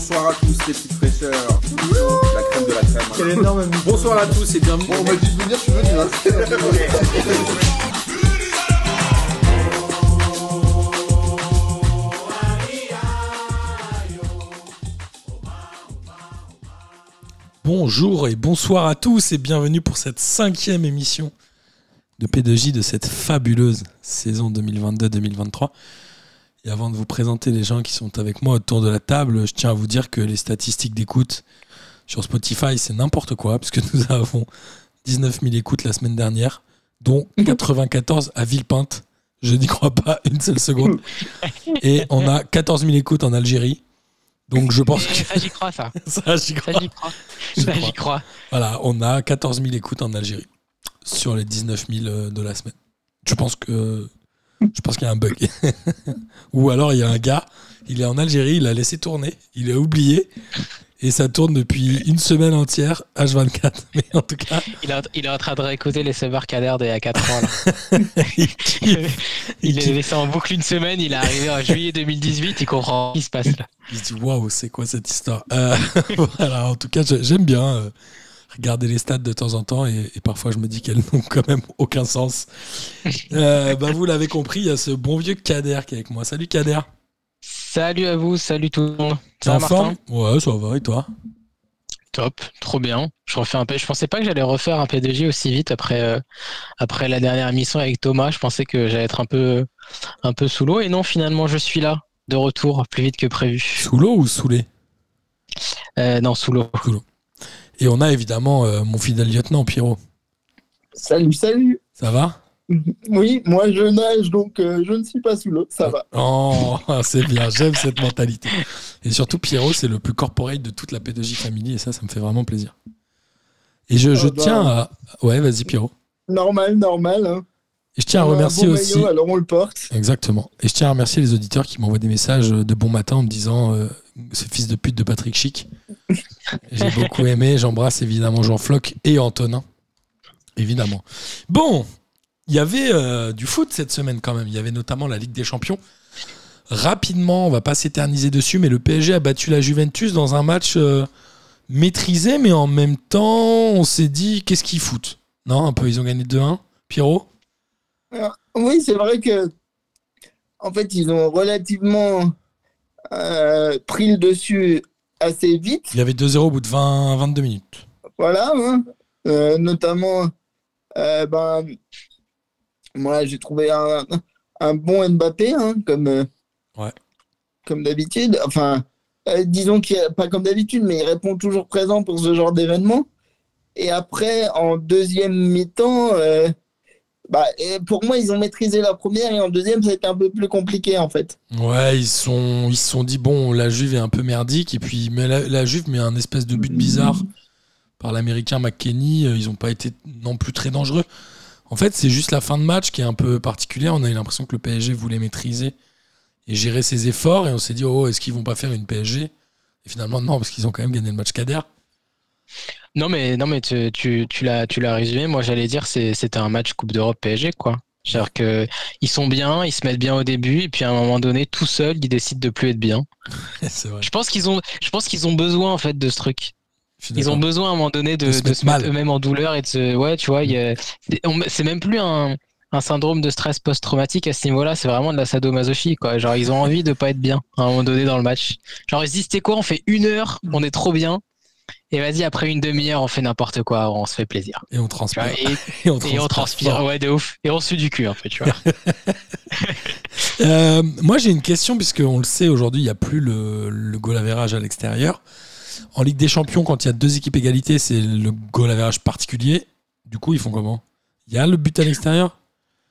bonsoir à tous les petites fraîcheurs. La crème de la crème. Quel énorme Bonsoir à tous et bienvenue. Bon, on m'a dit de venir, je suis venu. Hein. Bonjour et bonsoir à tous et bienvenue pour cette cinquième émission de P2J de cette fabuleuse saison 2022-2023. Et avant de vous présenter les gens qui sont avec moi autour de la table, je tiens à vous dire que les statistiques d'écoute sur Spotify, c'est n'importe quoi, puisque nous avons 19 000 écoutes la semaine dernière, dont 94 à Villepinte. Je n'y crois pas une seule seconde. Et on a 14 000 écoutes en Algérie. Donc je pense que Ça, j'y crois, ça. ça, j'y Ça, crois. j'y crois. Ça, j'y crois. Voilà, on a 14 000 écoutes en Algérie sur les 19 000 euh, de la semaine. Je pense que je pense qu'il y a un bug. Ou alors il y a un gars, il est en Algérie, il a laissé tourner, il a oublié et ça tourne depuis une semaine entière H24. Mais en tout cas, Il est, il est en train de réécouter les Kader d'il y a 4 ans. Là. il, Il, il- est laissé en boucle une semaine, il est arrivé en juillet 2018, il comprend ce qui se passe là. il se dit waouh, c'est quoi cette histoire? Euh, Voilà, en tout cas, j'aime bien euh, regarder les stats de temps en temps et, et parfois je me dis qu'elles n'ont quand même aucun sens. Euh, bah, vous l'avez compris, il y a ce bon vieux Kader qui est avec moi. Salut Kader. Salut à vous, salut tout le monde. T'es Ça va, en forme Martin? Ouais, ça va, et toi? Top, trop bien. Je refais un peu. Je pensais pas que j'allais refaire un P2J aussi vite après, euh, après la dernière émission avec Thomas. Je pensais que j'allais être un peu, un peu sous l'eau. Et non, finalement, je suis là, de retour, plus vite que prévu. Sous l'eau ou saoulé Euh, non, sous l'eau. Et on a évidemment euh, mon fidèle lieutenant Pierrot. Salut, salut. Ça va? Oui, moi je nage, donc euh, je ne suis pas sous l'eau, ça va. Oh, c'est bien, j'aime cette mentalité. Et surtout, Pierrot, c'est le plus corporate de toute la P2J Family, et ça, ça me fait vraiment plaisir. Et je, je Ah bah. tiens à. Ouais, vas-y, Pierrot. Normal, normal. Hein. Et je tiens à remercier aussi. maillot, alors on le porte. Exactement. Et je tiens à remercier les auditeurs qui m'envoient des messages de bon matin en me disant euh, ce fils de pute de Patrick Chic. J'ai beaucoup aimé. J'embrasse évidemment Jean Floch et Antonin. Évidemment. Bon, il y avait euh, du foot cette semaine quand même. Il y avait notamment la Ligue des Champions. Rapidement, on va pas s'éterniser dessus, mais le PSG a battu la Juventus dans un match euh, maîtrisé, mais en même temps, on s'est dit qu'est-ce qu'ils foutent? Non, un peu, ils ont gagné 2-1. Pierrot? Oui, c'est vrai que en fait, ils ont relativement euh, pris le dessus assez vite. Il y avait 2-0 au bout de 20, 22 minutes. Voilà, hein. Euh, notamment, euh, ben, moi j'ai trouvé un, un bon Mbappé, hein, comme, Ouais. comme d'habitude. Enfin, disons qu'il pas comme d'habitude, mais il répond toujours présent pour ce genre d'événement. Et après, en deuxième mi-temps, bah, pour moi, ils ont maîtrisé la première et en deuxième, ça a été un peu plus compliqué en fait. Ouais, ils se sont dit bon, la Juve est un peu merdique et puis mais la, la Juve met un espèce de but bizarre par l'américain McKenny. euh, Ils n'ont pas été non plus très dangereux. En fait, c'est juste la fin de match qui est un peu particulière. On a eu l'impression que le PSG voulait maîtriser et gérer ses efforts et on s'est dit oh, est-ce qu'ils vont pas faire une PSG Et finalement non, parce qu'ils ont quand même gagné le match Kader. Non mais non mais tu, tu, tu l'as tu l'as résumé. Moi j'allais dire c'est c'était un match Coupe d'Europe PSG quoi. C'est-à-dire que ils sont bien, ils se mettent bien au début et puis à un moment donné tout seul ils décident de plus être bien. vrai. Je pense qu'ils ont je pense qu'ils ont besoin en fait de ce truc. Ils ont besoin à un moment donné de, De se de mettre se mettre mal. eux-mêmes en douleur et de se ouais tu vois a- c'est même plus un un syndrome de stress post-traumatique à ce niveau-là, c'est vraiment de la sadomasochisme quoi. Genre ils ont envie de pas être bien à un moment donné dans le match. Genre ils se disent quoi, on fait une heure, on est trop bien. Et vas-y après une demi-heure on fait n'importe quoi, on se fait plaisir. Et on transpire. et, Et on et on transpire, ouais, de ouf. Et on sue du cul, en fait, tu vois. Euh, moi, j'ai une question, puisqu'on le sait, aujourd'hui, il n'y a plus le, le goal average à l'extérieur. En Ligue des Champions, quand il y a deux équipes égalité, c'est le goal average particulier. Du coup, ils font comment? Il y a le but à l'extérieur?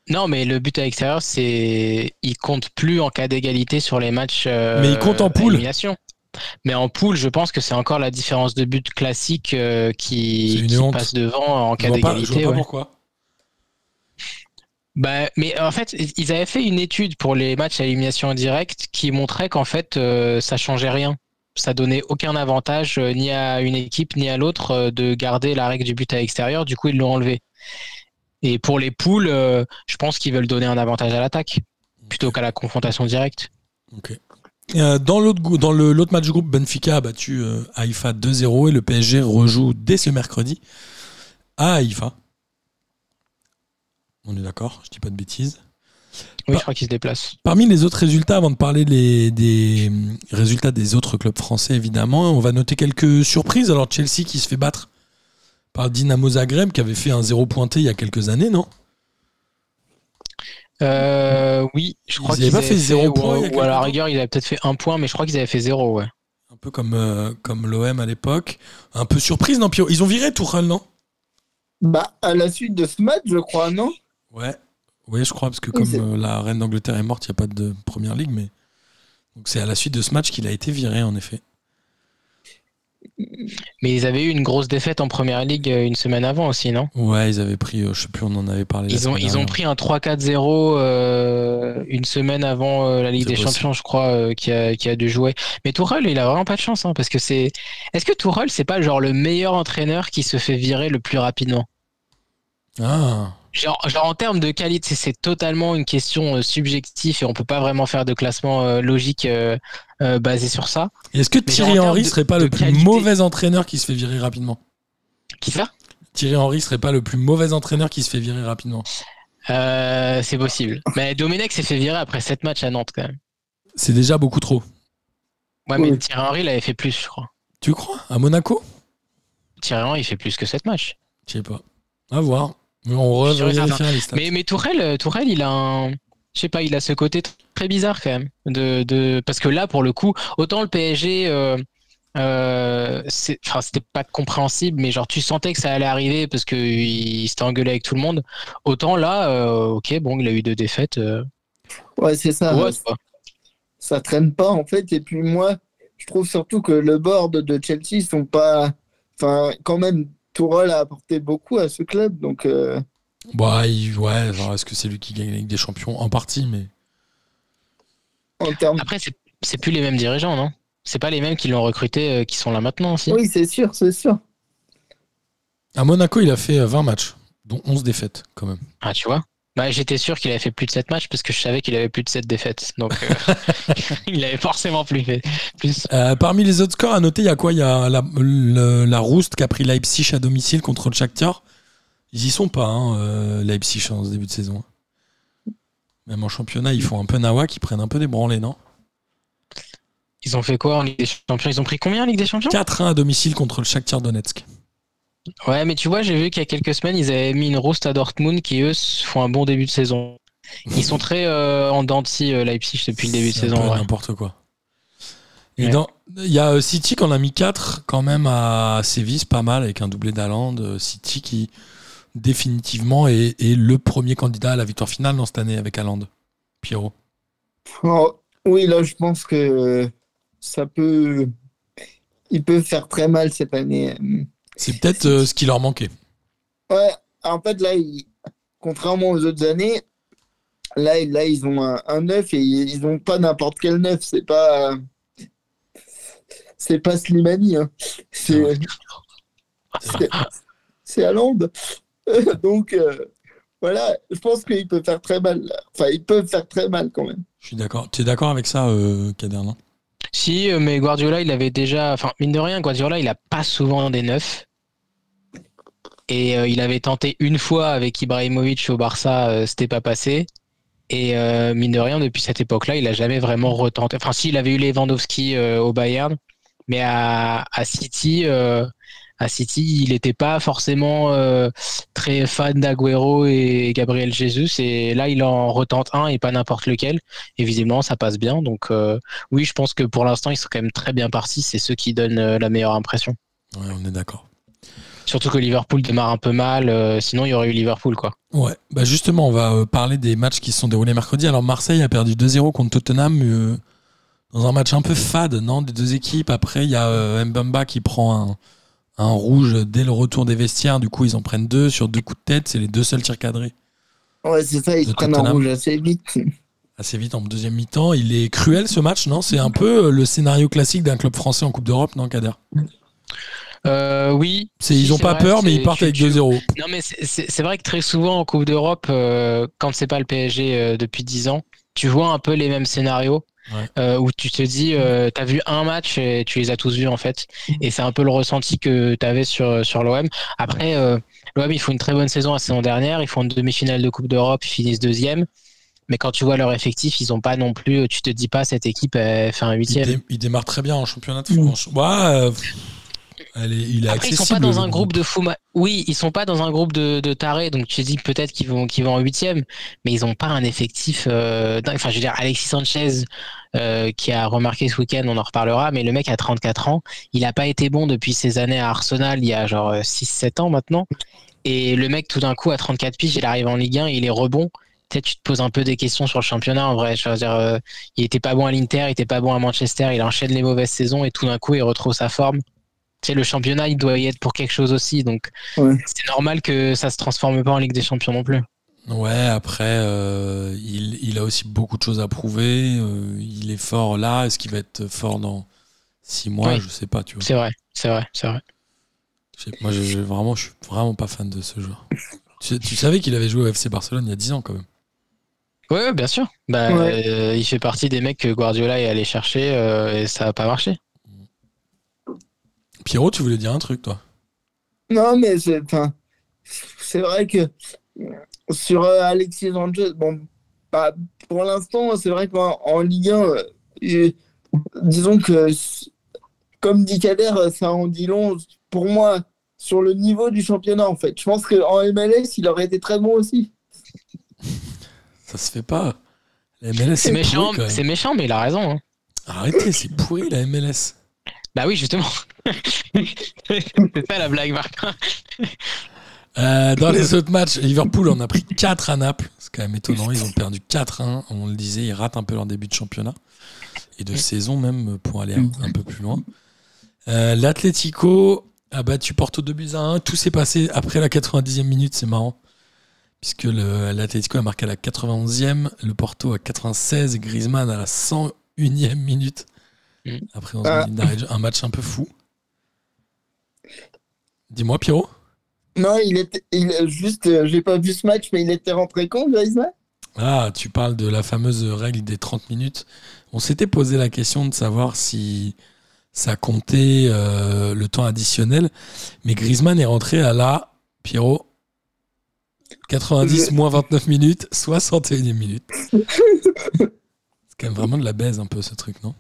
Non, mais le but à l'extérieur, c'est. Il compte plus en cas d'égalité sur les matchs. euh, Mais il compte en à poule. Mais en poule, je pense que c'est encore la différence de but classique euh, qui, qui passe devant en cas d'égalité. ouais. pourquoi. Bah, mais en fait, ils avaient fait une étude pour les matchs à élimination directe qui montrait qu'en fait, euh, ça changeait rien. Ça donnait aucun avantage euh, ni à une équipe ni à l'autre euh, de garder la règle du but à l'extérieur. Du coup, ils l'ont enlevé. Et pour les poules, euh, je pense qu'ils veulent donner un avantage à l'attaque plutôt qu'à la confrontation directe. Ok. Euh, dans l'autre match du groupe, Benfica a battu euh, Haïfa 2-0 et le PSG rejoue dès ce mercredi à Haïfa. On est d'accord, je dis pas de bêtises. Oui, je crois qu'il se déplace. Parmi les autres résultats, avant de parler les- des hum, résultats des autres clubs français, évidemment, on va noter quelques surprises. Alors Chelsea qui se fait battre par Dynamo Zagreb, qui avait fait un zéro pointé il y a quelques années, non? Euh, oui, je crois avaient qu'ils pas avaient fait zéro point il Ou, à la rigueur, ils avaient peut-être fait un point, mais je crois qu'ils avaient fait zéro, ouais. Un peu comme, euh, comme l'OM à l'époque. Un peu surprise, non Pio? Ils ont viré Tourelle, non? Bah, à la suite de ce match, je crois, non? Ouais. Oui, je crois, parce que Oui, comme euh, la reine d'Angleterre est morte, il n'y a pas de première ligue, mais. Donc c'est à la suite de ce match qu'il a été viré, en effet. Mais ils avaient eu une grosse défaite en première ligue euh, une semaine avant aussi, non? Ouais, ils avaient pris, euh, je sais plus, on en avait parlé. Ils ont, ils ont pris un 3-4-0 euh, une semaine avant euh, la Ligue des possible. Champions, je crois, euh, qui, a, qui a dû jouer. Mais Tourelle, il a vraiment pas de chance, hein, parce que c'est. Est-ce que Tourelle, c'est pas genre le meilleur entraîneur qui se fait virer le plus rapidement? Ah, Genre, genre en termes de qualité, c'est totalement une question euh, subjective et on peut pas vraiment faire de classement euh, logique euh, euh, basé sur ça. Est-ce que Thierry Henry de- serait pas de le plus qualité- mauvais entraîneur qui se fait virer rapidement? Qui ça? Thierry Henry serait pas le plus mauvais entraîneur qui se fait virer rapidement? Euh, C'est possible. Mais Domenech s'est fait virer après 7 matchs à Nantes quand même. C'est déjà beaucoup trop. Ouais, mais. Thierry Henry l'avait fait plus, je crois. Tu crois? À Monaco? Thierry Henry, il fait plus que 7 matchs. Je sais pas. À voir. Mais on les stats. Mais, mais Tourelle, euh, Tourelle, il a un. Je sais pas, il a ce côté tr- très bizarre quand même. De, de... Parce que là, pour le coup, autant le PSG, euh, euh, c'était pas compréhensible, mais genre tu sentais que ça allait arriver parce qu'il s'était engueulé avec tout le monde. Autant là, euh, ok, bon, il a eu deux défaites. euh, Ouais, c'est ça. ouais, pas- ça traîne pas en fait. Et puis moi, je trouve surtout que le board de Chelsea sont pas. Enfin, quand même, Tourelle a apporté beaucoup à ce club. Donc, euh, Bah, il- ouais, genre, est-ce que c'est lui qui gagne la Ligue des Champions En partie, mais. en termes. Après, c'est c'est plus les mêmes dirigeants, non? C'est pas les mêmes qui l'ont recruté euh, qui sont là maintenant aussi? Oui, c'est sûr, c'est sûr. À Monaco, il a fait euh, 20 matchs, dont 11 défaites, quand même. Ah, tu vois? Bah, J'étais sûr qu'il avait fait plus de 7 matchs parce que je savais qu'il avait plus de 7 défaites. Donc, euh, il avait forcément plus fait. Plus. Euh, parmi les autres scores à noter, il y a quoi? Il y a la, le- la Rouste qui a pris Leipzig à domicile contre le Shakhtar. Ils y sont pas, hein, euh, Leipzig, en ce début de saison. Même en championnat, ils font un peu nawak, ils prennent un peu des branlés, non? Ils ont fait quoi en Ligue des Champions? Ils ont pris combien en Ligue des Champions? 4-1 à domicile contre le Shakhtar Donetsk. Ouais, mais tu vois, j'ai vu qu'il y a quelques semaines, ils avaient mis une roast à Dortmund qui, eux, font un bon début de saison. Ils sont très euh, en dents de scie, euh, Leipzig, depuis le début de saison. ouais. n'importe quoi. Et Ouais. dans- il y a euh, City qui en a mis 4 quand même à Séville, pas mal, avec un doublé d'Aland. City qui définitivement est, est le premier candidat à la victoire finale dans cette année avec Aland. Pierrot. Oh, oui, là, je pense que ça peut. Il peut faire très mal cette année. C'est peut-être euh, ce qui leur manquait. Ouais, en fait, là, ils- contrairement aux autres années, là, là ils ont un, un 9 et ils n'ont pas n'importe quel 9. C'est pas. C'est pas Slimani. hein. C'est. c'est- Haaland. Donc, euh, voilà, je pense qu'il peut faire très mal. là. Enfin, ils peuvent faire très mal quand même. Je suis d'accord. Tu es d'accord avec ça, euh, Kader, non? Si, euh, mais Guardiola, il avait déjà. Enfin, mine de rien, Guardiola, il a pas souvent des neufs. Et euh, il avait tenté une fois avec Ibrahimovic au Barça, euh, c'était pas passé. Et euh, mine de rien, depuis cette époque-là, il a jamais vraiment retenté. Enfin, si, il avait eu Lewandowski euh, au Bayern, mais à, City, à City, il n'était pas forcément très fan d'Aguero et Gabriel Jesus. Et là, il en retente un et pas n'importe lequel. Et visiblement, ça passe bien. Donc, oui, je pense que pour l'instant, ils sont quand même très bien partis. C'est ceux qui donnent la meilleure impression. Ouais, on est d'accord. Surtout que Liverpool démarre un peu mal. euh, sinon, il y aurait eu Liverpool, quoi. Ouais, bah justement, on va euh, parler des matchs qui se sont déroulés mercredi. Alors, Marseille a perdu 2-0 contre Tottenham euh, dans un match un peu fade, non Des deux équipes. Après, il y a euh, Mbamba qui prend un, un rouge dès le retour des vestiaires. Du coup, ils en prennent deux sur deux coups de tête. C'est les deux seuls tirs cadrés. Ouais, c'est ça, ils prennent un Tottenham. rouge assez vite. Assez vite en deuxième mi-temps. Il est cruel ce match, non? C'est un peu le scénario classique d'un club français en Coupe d'Europe, non, Kader? Euh, oui. Si, Ils ont c'est pas vrai, peur, mais ils partent tu- avec tu- 2-0. Non, mais c'est- c'est c'est vrai que très souvent en Coupe d'Europe, euh, quand c'est pas le PSG euh, depuis 10 ans, tu vois un peu les mêmes scénarios. Ouais. euh, où tu te dis, euh, t'as vu un match et tu les as tous vus en fait. Et c'est un peu le ressenti que t'avais sur, sur l'OM. Après, euh, l'OM, ils font une très bonne saison la saison dernière. Ils font une demi-finale de Coupe d'Europe, ils finissent deuxième. Mais quand tu vois leur effectif, ils ont pas non plus. Tu te dis pas, cette équipe elle fait un huitième. dé- il démarre très bien en championnat de France. Ouais, euh, pff, elle est- il est Après, ils sont pas dans un groupe de fous. ma- Oui, ils sont pas dans un groupe de, de tarés, donc tu dis peut-être qu'ils vont, qu'ils vont en huitième, mais ils ont pas un effectif. euh, dingue. Enfin, je veux dire, Alexis Sanchez, euh, qui a remarqué ce week-end, on en reparlera, mais le mec a 34 ans, il a pas été bon depuis ses années à Arsenal, il y a genre 6-7 ans maintenant. Et le mec, tout d'un coup, à 34 piges, il arrive en Ligue 1, il est rebond. Peut-être tu te poses un peu des questions sur le championnat en vrai. Je veux dire, euh, il était pas bon à l'Inter, il était pas bon à Manchester, il enchaîne les mauvaises saisons et tout d'un coup, il retrouve sa forme. Sais, le championnat, il doit y être pour quelque chose aussi. Donc, Ouais. c'est normal que ça se transforme pas en Ligue des Champions non plus. Ouais, après, euh, il, il a aussi beaucoup de choses à prouver. euh, il est fort là. Est-ce qu'il va être fort dans six mois Oui. Je sais pas, tu vois. C'est vrai, c'est vrai, c'est vrai. Moi, je, je- vraiment, je suis vraiment pas fan de ce joueur. Tu, tu savais qu'il avait joué au FC Barcelone il y a 10 ans quand même. Ouais, ouais, bien sûr. Bah, Ouais. euh, il fait partie des mecs que Guardiola est allé chercher euh, et ça a pas marché. Pierrot, tu voulais dire un truc, toi? Non, mais c'est c'est vrai que sur euh, Alexis Sanchez, bon, bah, pour l'instant, c'est vrai qu'en en Ligue 1, euh, disons que, comme dit Kader, ça en dit long pour moi sur le niveau du championnat, en fait. Je pense qu'en MLS, il aurait été très bon aussi. Ça se fait pas. La MLS, C'est c'est méchant, c'est méchant, mais il a raison. hein. Arrêtez, c'est pourri la MLS. Bah oui, justement. C'est ça la blague, Martin. Euh, dans les autres matchs, Liverpool en a pris 4 à Naples. C'est quand même étonnant. Ils ont perdu 4-1. On le disait, ils ratent un peu leur début de championnat. Et de saison même pour aller un, un peu plus loin. Euh, L'Atlético a battu Porto 2 buts à 1. Tout s'est passé après la 90e minute. C'est marrant. Puisque le- l'Atlético a marqué à la 91e, le Porto à 96 et Griezmann à la 101e minute. Mm. Après, dans Ah. une ligne d'arrêt de jeu. un match un peu fou. Dis-moi, Pierrot. Non, il était, il, juste, euh, j'ai pas vu ce match, mais il était rentré quand, Griezmann? Ah, tu parles de la fameuse règle des 30 minutes. On s'était posé la question de savoir si ça comptait euh, le temps additionnel. Mais Griezmann est rentré à la, Pierrot, 90 Je- moins 29 minutes, 61e minute. C'est quand même vraiment de la baise un peu ce truc, non?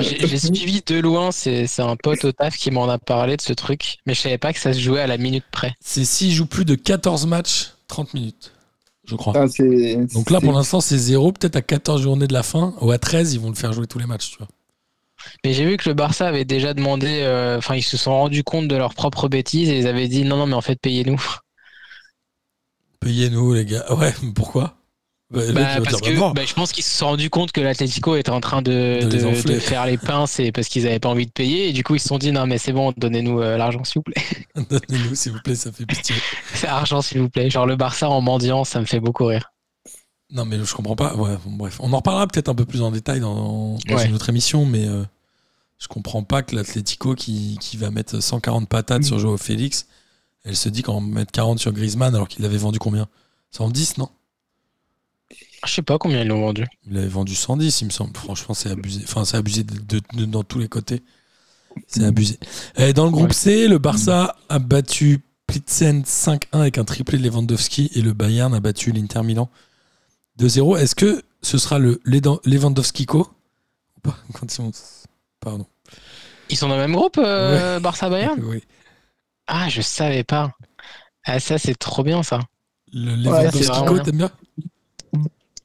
J'ai suivi de loin, c'est un pote au taf qui m'en a parlé de ce truc, mais je savais pas que ça se jouait à la minute près. C'est s'il joue plus de 14 matchs, 30 minutes, je crois. Ah, Donc là, pour l'instant, c'est zéro. Peut-être à 14 journées de la fin, ou à 13, ils vont le faire jouer tous les matchs, tu vois. Mais j'ai vu que le Barça avait déjà demandé, euh, enfin ils se sont rendus compte de leurs propres bêtises et ils avaient dit non non mais en fait payez-nous. Payez-nous, les gars. Ouais, mais pourquoi? Bah, Bah, parce que bah, je pense qu'ils se sont rendus compte que l'Atlético était en train de, De faire les pinces et parce qu'ils avaient pas envie de payer et du coup ils se sont dit non mais c'est bon donnez-nous euh, l'argent s'il vous plaît. Donnez-nous, s'il vous plaît, ça fait pitié. C'est argent s'il vous plaît. Genre le Barça en mendiant ça me fait beaucoup rire. Non, mais je comprends pas. Ouais, bon, bref, on en reparlera peut-être un peu plus en détail dans, dans Ouais. une autre émission, mais euh, je comprends pas que l'Atlético qui, qui va mettre 140 patates sur Joao Félix, elle se dit qu'on va mettre 40 sur Griezmann alors qu'il avait vendu combien? 110, non? Je sais pas combien ils l'ont vendu. Il avait vendu 110, il me semble. Franchement, c'est abusé. Enfin, c'est abusé de, de- de- dans tous les côtés. C'est abusé. Et dans le groupe Ouais. C, le Barça a battu Plitzen 5-1 avec un triplé de Lewandowski et le Bayern a battu l'Inter Milan 2-0. Est-ce que ce sera le Lewandowski-Co Pardon. Ils sont dans le même groupe euh, Barça Bayern Oui. Ah je savais pas. Ah ça c'est trop bien ça. Le Lewandowski-Co, t'aimes bien?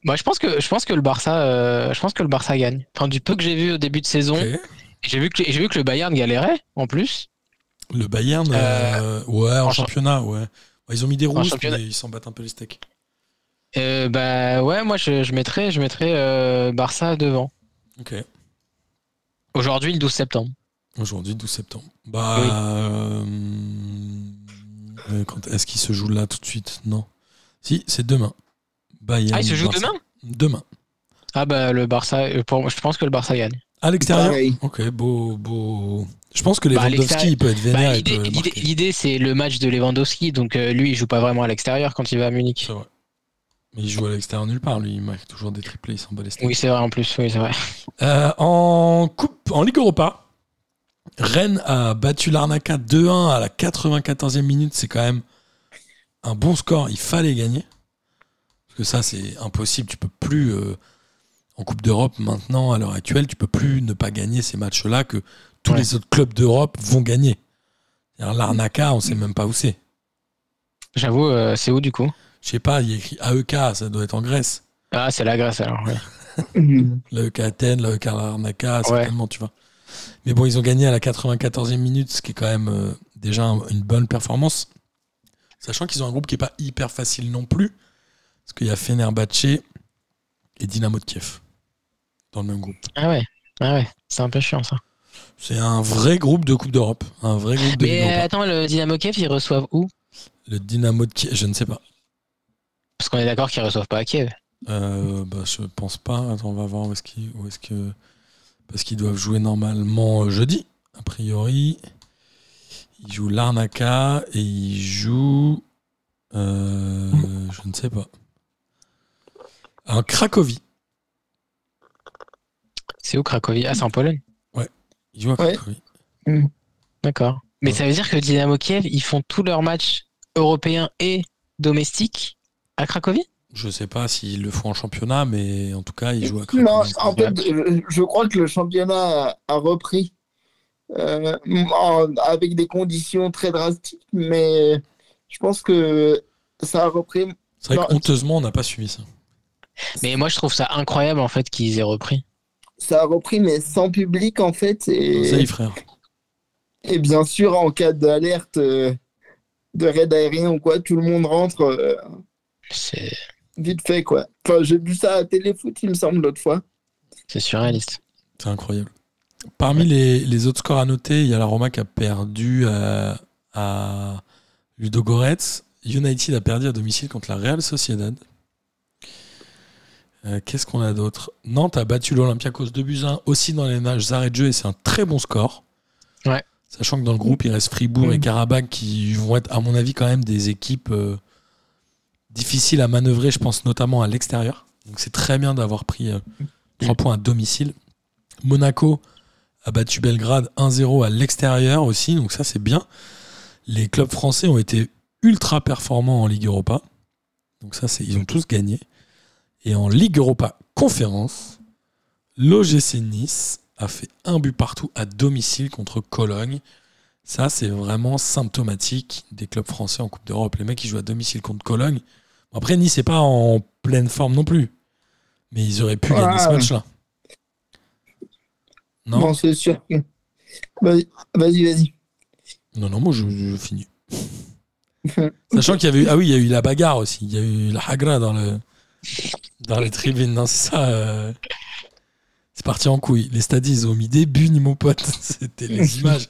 Moi je pense que je pense que le Barça euh, je pense que le Barça gagne. Enfin du peu que j'ai vu au début de saison, j'ai vu que j'ai vu que le Bayern galérait en plus. Le Bayern, euh, ouais, en en cha- championnat, ouais. Ouais, Ils ont mis des championnat. mais ils s'en battent un peu les steaks. Euh, bah ouais moi je, je mettrais je mettrais euh, Barça devant. Ok. Aujourd'hui le 12 septembre. Aujourd'hui, 12 septembre. Bah. Oui. euh, euh, Est-ce qu'il se joue là tout de suite? Non. Si, c'est demain. Bayern, Ah il se joue Barça. demain Demain. Ah bah le Barça euh, pour moi je pense que le Barça gagne. À l'extérieur Pareil. Ok, beau, beau. Je pense que Bah, Lewandowski, peut être vénère Bah, l'idée- l'idée marquer. l'idée, c'est le match de Lewandowski donc euh, lui il joue pas vraiment à l'extérieur quand il va à Munich. C'est vrai. Mais il joue à l'extérieur nulle part, lui. Il marque toujours des triplés, il s'en bat les steaks. Oui, c'est vrai en plus, oui, c'est vrai. Euh, en coupe, en Ligue Europa, Rennes a battu l'Arnaca 2-1 à la 94e minute. C'est quand même un bon score. Il fallait gagner. Parce que ça, c'est impossible. Tu peux plus, euh, en Coupe d'Europe, maintenant, à l'heure actuelle, tu peux plus ne pas gagner ces matchs-là que tous Ouais. les autres clubs d'Europe vont gagner. L'Arnaca, on sait même pas où c'est. J'avoue, euh, c'est où du coup? Je sais pas, il y a écrit AEK, ça doit être en Grèce. Ah, c'est la Grèce alors. ouais. L'AEK Athènes, l'AEK Larnaca, Ouais. certainement, tu vois. Mais bon, ils ont gagné à la 94e minute, ce qui est quand même euh, déjà un- une bonne performance. Sachant qu'ils ont un groupe qui est pas hyper facile non plus. Parce qu'il y a Fenerbahce et Dynamo de Kiev dans le même groupe. Ah ouais, ah ouais, c'est un peu chiant ça. C'est un vrai groupe de Coupe d'Europe. Un vrai groupe de Mais euh, attends, le Dynamo Kiev, ils reçoivent où? Le Dynamo de Kiev, je ne sais pas. Parce qu'on est d'accord qu'ils reçoivent pas à Kiev. Euh, bah, je pense pas. Attends, on va voir où est-ce qu'ils est-ce que parce qu'ils doivent jouer normalement euh, jeudi. A priori, ils jouent l'Arnaca et ils jouent euh, je ne sais pas. Un Cracovie. C'est où Cracovie? Ah, c'est en Pologne. Ils jouent à Ouais. Cracovie. D'accord. Mais Ouais. ça veut dire que Dynamo Kiev, ils font tous leurs matchs européens et domestiques à Cracovie? Je sais pas s'ils le font en championnat, mais en tout cas, ils jouent à Cracovie. Non, en fait, je, crois que le championnat a, a repris euh, en- avec des conditions très drastiques, mais je pense que ça a repris. C'est vrai non. que honteusement, on n'a pas suivi ça. Mais moi, je trouve ça incroyable en fait qu'ils aient repris. Ça a repris, mais sans public en fait. Et, Ça y est, frère. et bien sûr, en cas d'alerte euh, de raid aérien ou quoi, tout le monde rentre euh, C'est vite fait quoi. Enfin, j'ai vu ça à Téléfoot, il me semble, l'autre fois. c'est surréaliste. C'est incroyable. Parmi les, les autres scores à noter, il y a la Roma qui a perdu euh, à Ludogorets. United a perdu à domicile contre la Real Sociedad. Euh, Qu'est-ce qu'on a d'autre? Nantes a battu l'Olympiakos 2 buts 1 aussi dans les nages arrêts de jeu et c'est un très bon score. Ouais. Sachant que dans le groupe, il reste Fribourg et Mm. Karabakh qui vont être, à mon avis, quand même des équipes euh, difficiles à manœuvrer, je pense notamment à l'extérieur. Donc c'est très bien d'avoir pris 3 points à domicile. Monaco a battu Belgrade 1-0 à l'extérieur aussi, donc ça c'est bien. Les clubs français ont été ultra performants en Ligue Europa. Donc ça c'est ils ont tous gagné. Et en Ligue Europa Conférence, l'OGC Nice a fait un but partout à domicile contre Cologne. Ça c'est vraiment symptomatique des clubs français en Coupe d'Europe. Les mecs qui jouent à domicile contre Cologne. Bon, Après Nice n'est pas en pleine forme non plus. Mais ils auraient pu Ouais. gagner ce match-là. Non? Bon, c'est sûr. Vas-y, vas-y. vas-y. Non, non, moi je, je finis. Sachant qu'il y avait eu. Ah oui, il y a eu la bagarre aussi. Il y a eu la hagra dans le dans les tribunes. Non, c'est ça. euh, C'est parti en couille. Les stadiers, ils ont mis des buts, ni mon pote. C'était les images.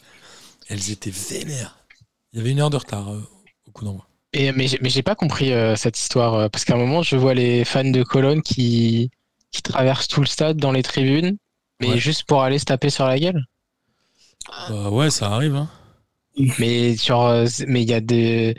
Elles étaient vénères. Il y avait une heure de retard euh, au coup d'envoi. Et, mais j'ai- mais j'ai pas compris euh, cette histoire euh, parce qu'à un moment, je vois les fans de Cologne qui, qui traversent tout le stade dans les tribunes, mais Ouais. juste pour aller se taper sur la gueule. Bah ouais, ça arrive. hein. Mais sur, euh, mais il y a des,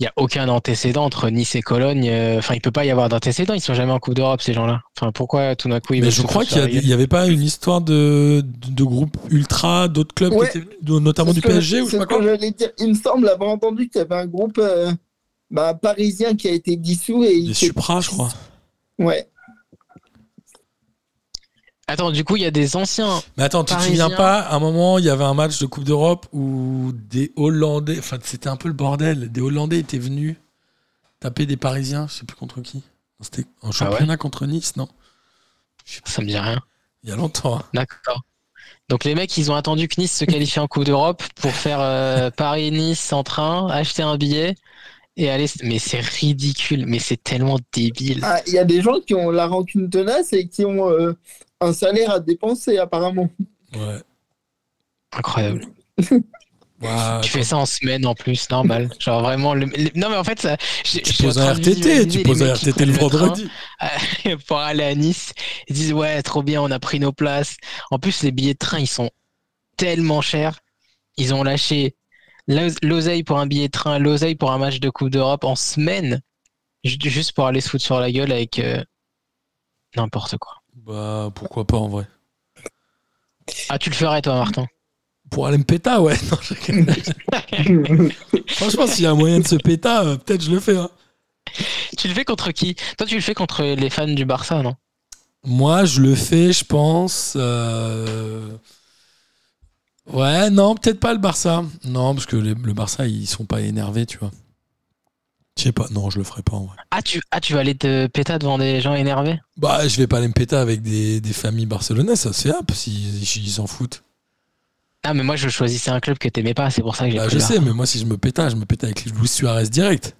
il y a aucun antécédent entre Nice et Cologne. euh, Enfin, il peut pas y avoir d'antécédent. Ils sont jamais en Coupe d'Europe ces gens-là. Enfin, pourquoi tout d'un coup ils Mais je crois qu'il y, a sur la des- il gueule y avait pas une histoire de, de, de groupe ultra, d'autres clubs, Ouais. qui étaient notamment du PSG ou je sais pas quoi. dire. Il me semble avoir entendu qu'il y avait un groupe euh, bah, parisien qui a été dissous et Des Supra, je crois. Ouais. Attends, du coup, il y a des anciens. Mais attends, tu te souviens pas, à un moment, il y avait un match de Coupe d'Europe où des Hollandais, enfin c'était un peu le bordel, des Hollandais étaient venus taper des Parisiens, je sais plus contre qui. C'était en championnat contre Nice, non? Ça me dit rien. Il y a longtemps. hein. D'accord. Donc les mecs, ils ont attendu que Nice se qualifie en Coupe d'Europe pour faire euh, Paris-Nice en train, acheter un billet et aller. Mais c'est ridicule, mais c'est tellement débile. Ah, Il y a des gens qui ont la rancune tenace et qui ont euh, un salaire à dépenser apparemment. Ouais. Incroyable. Tu fais ça en semaine en plus, normal. Genre vraiment. le- le- Non mais en fait, ça. tu poses un RTT, tu poses un RTT le vendredi. pour aller à Nice. Ils disent ouais, trop bien, on a pris nos places. En plus, les billets de train, ils sont tellement chers. Ils ont lâché l'os- l'oseille pour un billet de train, l'oseille pour un match de Coupe d'Europe en semaine. Ju- Juste pour aller se foutre sur la gueule avec euh, n'importe quoi. Bah, pourquoi pas en vrai. Ah, tu le ferais, toi, Martin Pour aller me péta, ouais. Non, je- Franchement, s'il y a moyen de se péta, euh, peut-être je le fais. hein. Tu le fais contre qui? Toi, tu le fais contre les fans du Barça, non? Moi, je le fais, je pense. euh, Ouais, non, peut-être pas le Barça. Non, parce que les- le Barça, ils sont pas énervés, tu vois. Je sais pas, non, je le ferai pas en vrai. ah tu, ah, tu vas aller te péter devant des gens énervés? Bah, je vais pas aller me péter avec des, des familles barcelonaises, ça c'est hop, s'ils s'ils s'en foutent. Ah, mais moi, je choisissais un club que t'aimais pas, c'est pour ça que j'ai Bah, je sais, mais moi, si je me pétais, je me pétais avec Luis Suarez direct.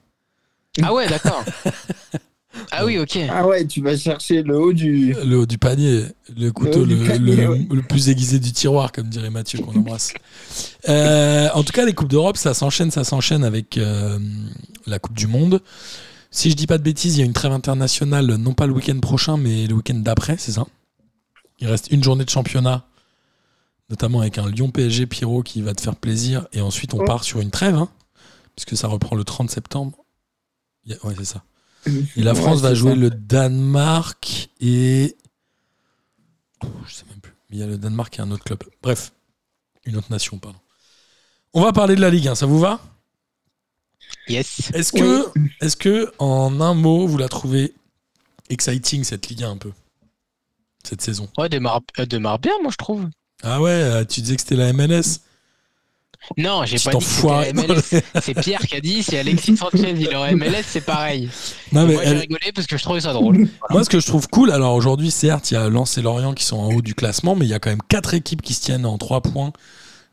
Ah ouais, d'accord. ah oui, ok. Ah ouais, tu vas chercher le haut du. Le haut du panier, le couteau le, panier, le- ouais. le plus aiguisé du tiroir, comme dirait Mathieu, qu'on embrasse. Euh, en tout cas, les Coupes d'Europe, ça s'enchaîne, ça s'enchaîne avec euh, la Coupe du Monde. Si je dis pas de bêtises, il y a une trêve internationale, non pas le week-end prochain, mais le week-end d'après, c'est ça? Il reste une journée de championnat, notamment avec un Lyon-PSG Pierrot qui va te faire plaisir, et ensuite on Oh. part sur une trêve, hein, puisque ça reprend le 30 septembre. Ouais, c'est ça. Et la Ouais, France va jouer ça. le Danemark et. Je sais même plus. Mais il y a le Danemark et un autre club. Bref, une autre nation, pardon. On va parler de la Ligue 1, ça vous va? Yes. Est-ce que, est que, en un mot, vous la trouvez exciting cette Ligue 1 un peu? Cette saison? Ouais, démarre, euh, démarre bien, moi, je trouve. Ah ouais, euh, tu disais que c'était la MLS Non, j'ai pas dit que MLS. C'est Pierre qui a dit si Alexis Sanchez il aurait MLS, c'est pareil. Non, Et mais moi, j'ai rigolé parce que je trouvais ça drôle. Moi, ce que je trouve cool, alors aujourd'hui, certes, il y a Lens et Lorient qui sont en haut du classement, mais il y a quand même quatre équipes qui se tiennent en trois points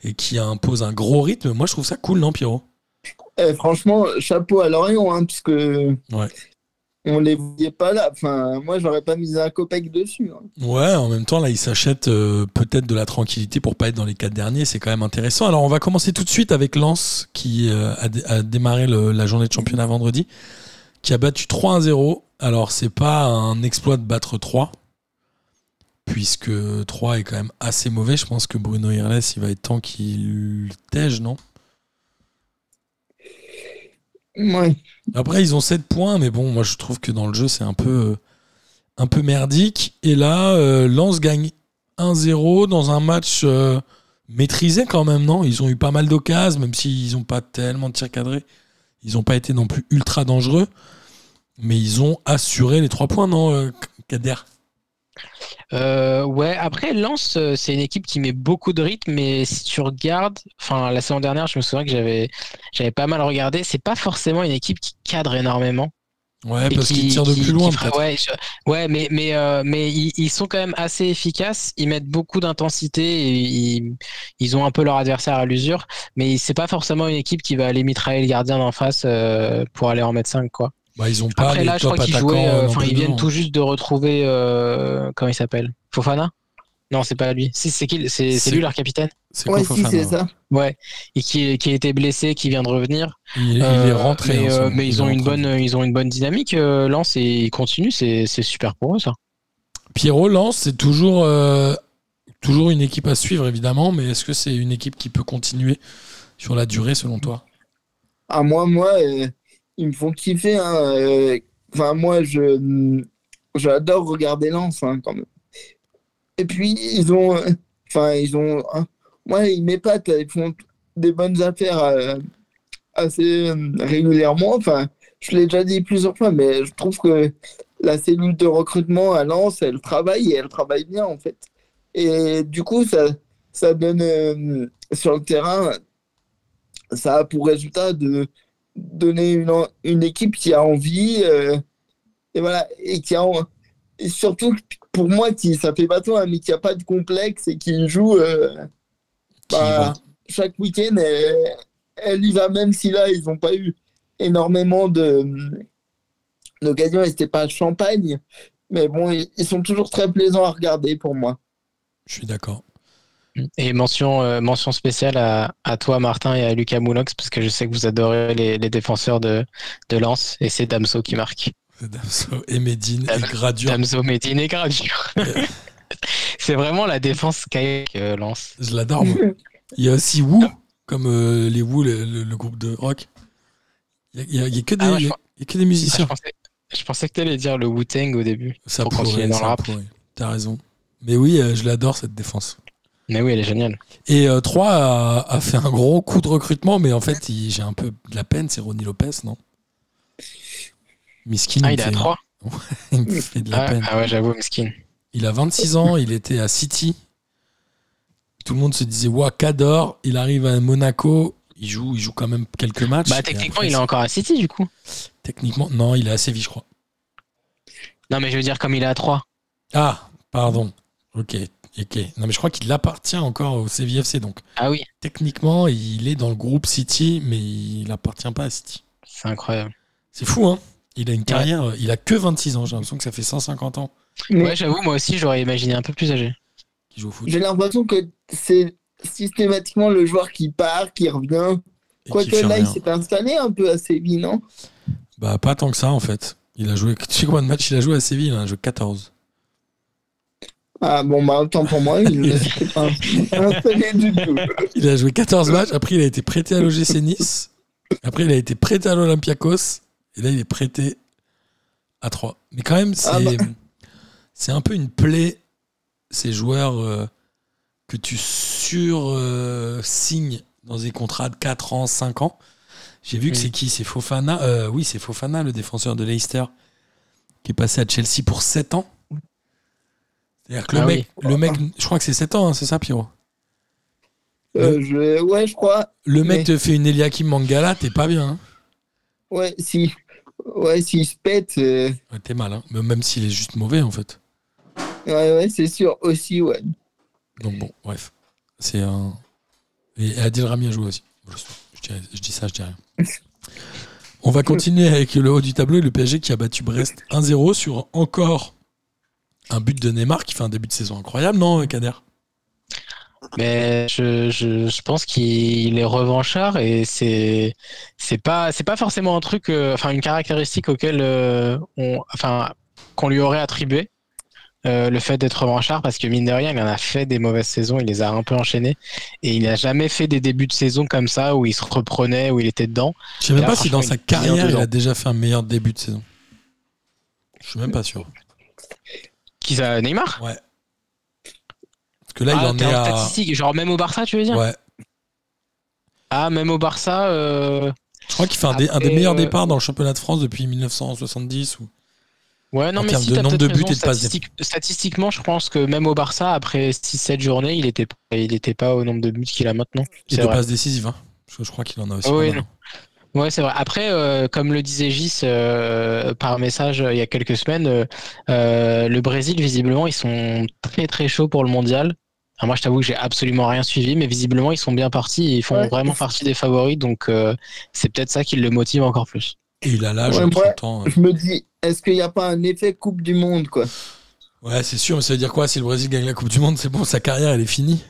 et qui imposent un gros rythme. Moi, je trouve ça cool, non, Pierrot? Eh, franchement, chapeau à Lorient, hein, puisque on les voyait pas là. Enfin, moi, j'aurais pas mis un copec dessus. hein. Ouais, en même temps, là, ils s'achètent euh, peut-être de la tranquillité pour pas être dans les quatre derniers. C'est quand même intéressant. Alors, on va commencer tout de suite avec Lens, qui euh, a, dé- a démarré la journée de championnat vendredi, qui a battu 3-1-0. Alors, c'est pas un exploit de battre 3, puisque 3 est quand même assez mauvais. Je pense que Bruno Irles, il va être temps qu'il tège, non? Après, ils ont 7 points, mais bon, moi je trouve que dans le jeu, c'est un peu, euh, un peu merdique. Et là, euh, Lens gagne 1-0 dans un match euh, maîtrisé quand même, non? Ils ont eu pas mal d'occasions, même s'ils n'ont pas tellement de tirs cadrés. Ils n'ont pas été non plus ultra dangereux, mais ils ont assuré les 3 points, non, euh, Kader? Euh, ouais, après, Lens, euh, c'est une équipe qui met beaucoup de rythme, mais si tu regardes, enfin, la saison dernière, je me souviens que j'avais, j'avais pas mal regardé, c'est pas forcément une équipe qui cadre énormément. Ouais, parce qui- qu'ils tirent de qui- plus qui loin, peut-être. ouais, je- ouais, mais, mais, euh, mais ils, ils sont quand même assez efficaces. Ils mettent beaucoup d'intensité et ils, ils ont un peu leur adversaire à l'usure. Mais c'est pas forcément une équipe qui va aller mitrailler le gardien d'en face euh, pour aller en mettre 5, quoi. Bah, ils ont pas Après, les là, je crois qu'ils jouaient. euh, non Enfin, ils viennent tout juste de retrouver. euh, comment il s'appelle? Fofana? Non, c'est pas lui. Si, c'est qui? C'est lui leur capitaine? C'est Ouais, quoi, si, Fofana c'est ça. Ouais. Et qui, qui a été blessé, qui vient de revenir. Il, il est Euh, rentré. Mais, hein, euh, mais il ils ont une bonne, ils ont une bonne dynamique. Euh, Lens et ils continuent. C'est c'est super pour eux ça. Pierrot Lens, c'est toujours, euh, toujours une équipe à suivre, évidemment, mais est-ce que c'est une équipe qui peut continuer sur la durée, selon toi? Ah, moi, moi, euh, ils me font kiffer. hein, euh, Enfin, moi, je j'adore regarder Lens, hein, quand même. Et puis, ils ont. Enfin, ils ont. hein, moi, ils m'épatent. Ils font des bonnes affaires euh, assez euh, régulièrement. Enfin, je l'ai déjà dit plusieurs fois, mais je trouve que la cellule de recrutement à Lens, elle travaille et elle travaille bien, en fait. Et du coup, ça, ça donne sur le terrain, ça a pour résultat de donner une, une équipe qui a envie euh, et voilà et qui a en- et surtout pour moi qui ça fait bateau hein, mais qui a pas de complexe et qui joue euh, bah, chaque week-end elle, elle y va même si là ils n'ont pas eu énormément de d'occasions et c'était pas champagne mais bon ils, ils sont toujours très plaisants à regarder pour moi Je suis d'accord. Et mention, euh, mention spéciale à, à toi, Martin, et à Lucas Moulox, parce que je sais que vous adorez les, les défenseurs de, de Lens, et c'est Damso qui marque. Damso et Medine et Gradure. Damso, Medine et Gradure. c'est vraiment la défense kayak euh, Lens. Je l'adore, moi. Il y a aussi Wu, comme euh, les Wu, le, le- le groupe de rock. Il y a, il y a- que des, Ah ouais, je il y a- il y a que des Ah, je, musiciens. pensais, Je pensais que t'allais dire le Wu-Tang au début. Ça Pour continuer le rap. pourrait. T'as raison. Mais oui, euh, je l'adore cette défense. Mais oui, elle est géniale. Et euh, 3 a, a fait un gros coup de recrutement, mais en fait, j'ai un peu de la peine. C'est Ronnie Lopez, non? Miskin, Ah, il est à fait- 3 il me fait de la ah, peine. ah ouais, j'avoue, Miskin. Il a 26 ans, il était à City. Tout le monde se disait, ouah, Cador, il arrive à Monaco, il joue, il joue quand même quelques matchs. Bah, techniquement, après, il est encore à City, du coup. Techniquement, non, il est à Séville, je crois. Non, mais je veux dire, comme il est à 3. Ah, pardon. Ok, ok. Non, mais je crois qu'il appartient encore au CVFC, donc Ah oui, techniquement, il est dans le groupe City, mais il appartient pas à City. c'est incroyable. C'est fou, hein Il a une carrière, il a que 26 ans, j'ai l'impression que ça fait 150 ans Mais Ouais, j'avoue, moi aussi, j'aurais imaginé un peu plus âgé. qu'il joue au foot. j'ai l'impression que c'est systématiquement le joueur qui part, qui revient. Quoique là, il s'est installé un peu à Séville, non? Bah, pas tant que ça, en fait. Il a joué, tu sais combien de matchs il a joué à Séville? Il en a joué 14. Ah bon, bah autant pour moi, il ne s'était pas installé du tout. Il a joué 14 matchs, après il a été prêté à l'OGC Nice, après il a été prêté à l'Olympiakos, et là il est prêté à 3. Mais quand même, c'est Ah bah. c'est un peu une plaie, ces joueurs euh, que tu sur-signes dans des contrats de 4 ans, 5 ans. J'ai vu que Oui. c'est qui? C'est Fofana euh, Oui, c'est Fofana, le défenseur de Leicester, qui est passé à Chelsea pour 7 ans. C'est-à-dire que le, Ah mec, le mec, je crois que c'est 7 ans, hein, c'est ça, Pierrot Euh, je... Ouais, je crois. Le mec Mais- te fait une Eliakim Mangala, t'es pas bien. Hein Ouais, si. Ouais, s'il se pète, euh, Ouais, t'es mal, hein. Mais même s'il est juste mauvais, en fait. ouais, ouais, c'est sûr aussi, ouais. Donc bon, bref. C'est un. Et Adil Rami a joué aussi. Je, je dirais- je dis ça, je dis rien. On va continuer avec le haut du tableau et le PSG qui a battu Brest 1-0 sur encore un but de Neymar qui fait un début de saison incroyable, non, Kader? Mais je, je, je pense qu'il est revanchard et c'est c'est pas c'est pas forcément un truc euh, enfin une caractéristique auquel euh, on enfin qu'on lui aurait attribué euh, le fait d'être revanchard parce que mine de rien il en a fait des mauvaises saisons il les a un peu enchaînées et il n'a jamais fait des débuts de saison comme ça où il se reprenait où il était dedans Je sais même Là, pas si dans sa carrière il a déjà fait un meilleur début de saison. Je suis même pas sûr. Qui ça Neymar Ouais. Parce que là, il ah, en est en à. statistique genre même au Barça tu veux dire Ouais. ah même au Barça euh, Je crois qu'il fait un, des, un des Après, meilleurs euh, départs dans le championnat de France depuis 1970. Ou... Ouais, non, En mais si de nombre de buts et de passes statistique- statistiquement, je pense que même au Barça, après 6-7 journées, il était, il était pas au nombre de buts qu'il a maintenant. Et de passes décisives. Hein. Je, je crois qu'il en a aussi. Oh, pas oui, non. Hein. Ouais, c'est vrai. Après, euh, comme le disait Gis euh, par message euh, il y a quelques semaines, le Brésil, visiblement, ils sont très très chauds pour le mondial. Alors moi, je t'avoue que j'ai absolument rien suivi, mais visiblement, ils sont bien partis et ils font Ouais. vraiment partie des favoris. Donc, euh, c'est peut-être ça qui le motive encore plus. Et il a l'âge Ouais, de moi- 30 ans. hein. Je me dis, est-ce qu'il n'y a pas un effet Coupe du Monde, quoi? Ouais, c'est sûr, mais ça veut dire quoi Si le Brésil gagne la Coupe du Monde, c'est bon, sa carrière, elle est finie.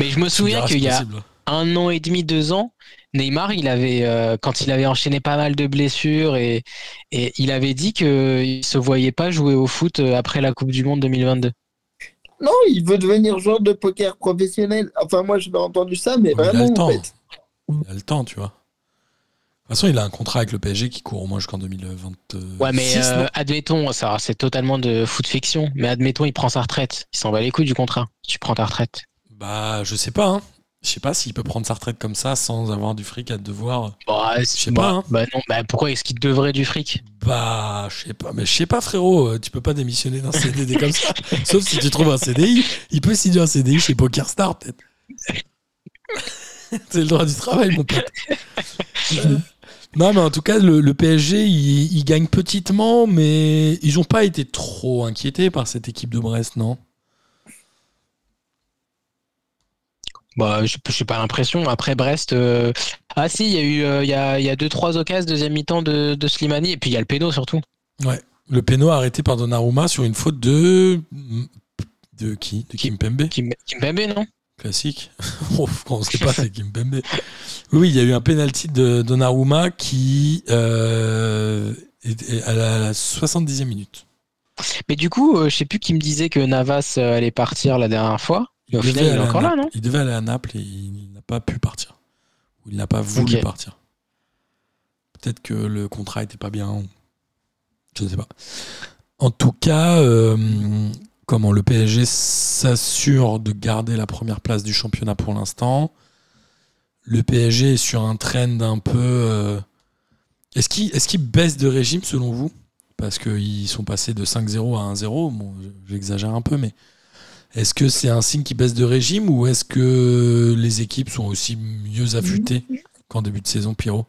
Mais je me souviens qu'il y a un an et demi, deux ans, Neymar, il avait, euh, quand il avait enchaîné pas mal de blessures et, et il avait dit qu'il se voyait pas jouer au foot euh, après la Coupe du Monde 2022. Non, il veut devenir joueur de poker professionnel. Enfin, moi, j'avais entendu ça, mais Ouais, il a vraiment, le en temps. fait. Il a le temps, tu vois. De toute façon, il a un contrat avec le PSG qui court au moins jusqu'en 2026. Ouais, mais euh, admettons, ça, c'est totalement de foot fiction, mais admettons, il prend sa retraite. Il s'en va les couilles du contrat. Tu prends ta retraite. Bah, je sais pas. Hein. Je sais pas s'il peut prendre sa retraite comme ça sans avoir du fric à devoir. Bah, Je sais pas, hein. Bah non, bah pourquoi est-ce qu'il devrait du fric? Bah, je sais pas. Mais je sais pas, frérot. euh, Tu peux pas démissionner d'un CDD comme ça. Sauf si tu trouves un CDI. Il peut signer un CDI chez PokerStar, peut-être. C'est le droit du travail, mon pote. Euh, Non, mais en tout cas, le, le PSG, il, il gagne petitement, mais ils ont pas été trop inquiétés par cette équipe de Brest, non? Bah, je j'ai pas l'impression. Après Brest, euh, ah si, il y a eu, euh, il y a, il y a deux trois occasions deuxième mi-temps de, de Slimani et puis il y a le péno surtout. Le péno arrêté par Donnarumma sur une faute de. De qui? De Kimpembe? Kim, Kimpembe, non? Classique. Oh, on sait pas, c'est Kimpembe. Oui, il y a eu un penalty de Donnarumma qui. Euh, est- à la 70e minute. Mais du coup, euh, je sais plus qui me disait que Navas allait partir la dernière fois. Il est aller à encore là, Naples. non Il devait aller à Naples et il n'a pas pu partir. Ou il n'a pas voulu partir. Peut-être que le contrat était pas bien. Je ne sais pas. En tout cas, euh, comment le PSG s'assure de garder la première place du championnat pour l'instant? Le PSG est sur un trend un peu. euh, Est-ce qu'il est baisse de régime selon vous? Parce qu'ils sont passés de 5-0 à 1-0. Bon, j'exagère un peu, mais est-ce que c'est un signe qui baisse de régime ou est-ce que les équipes sont aussi mieux affûtées qu'en début de saison, Pierrot?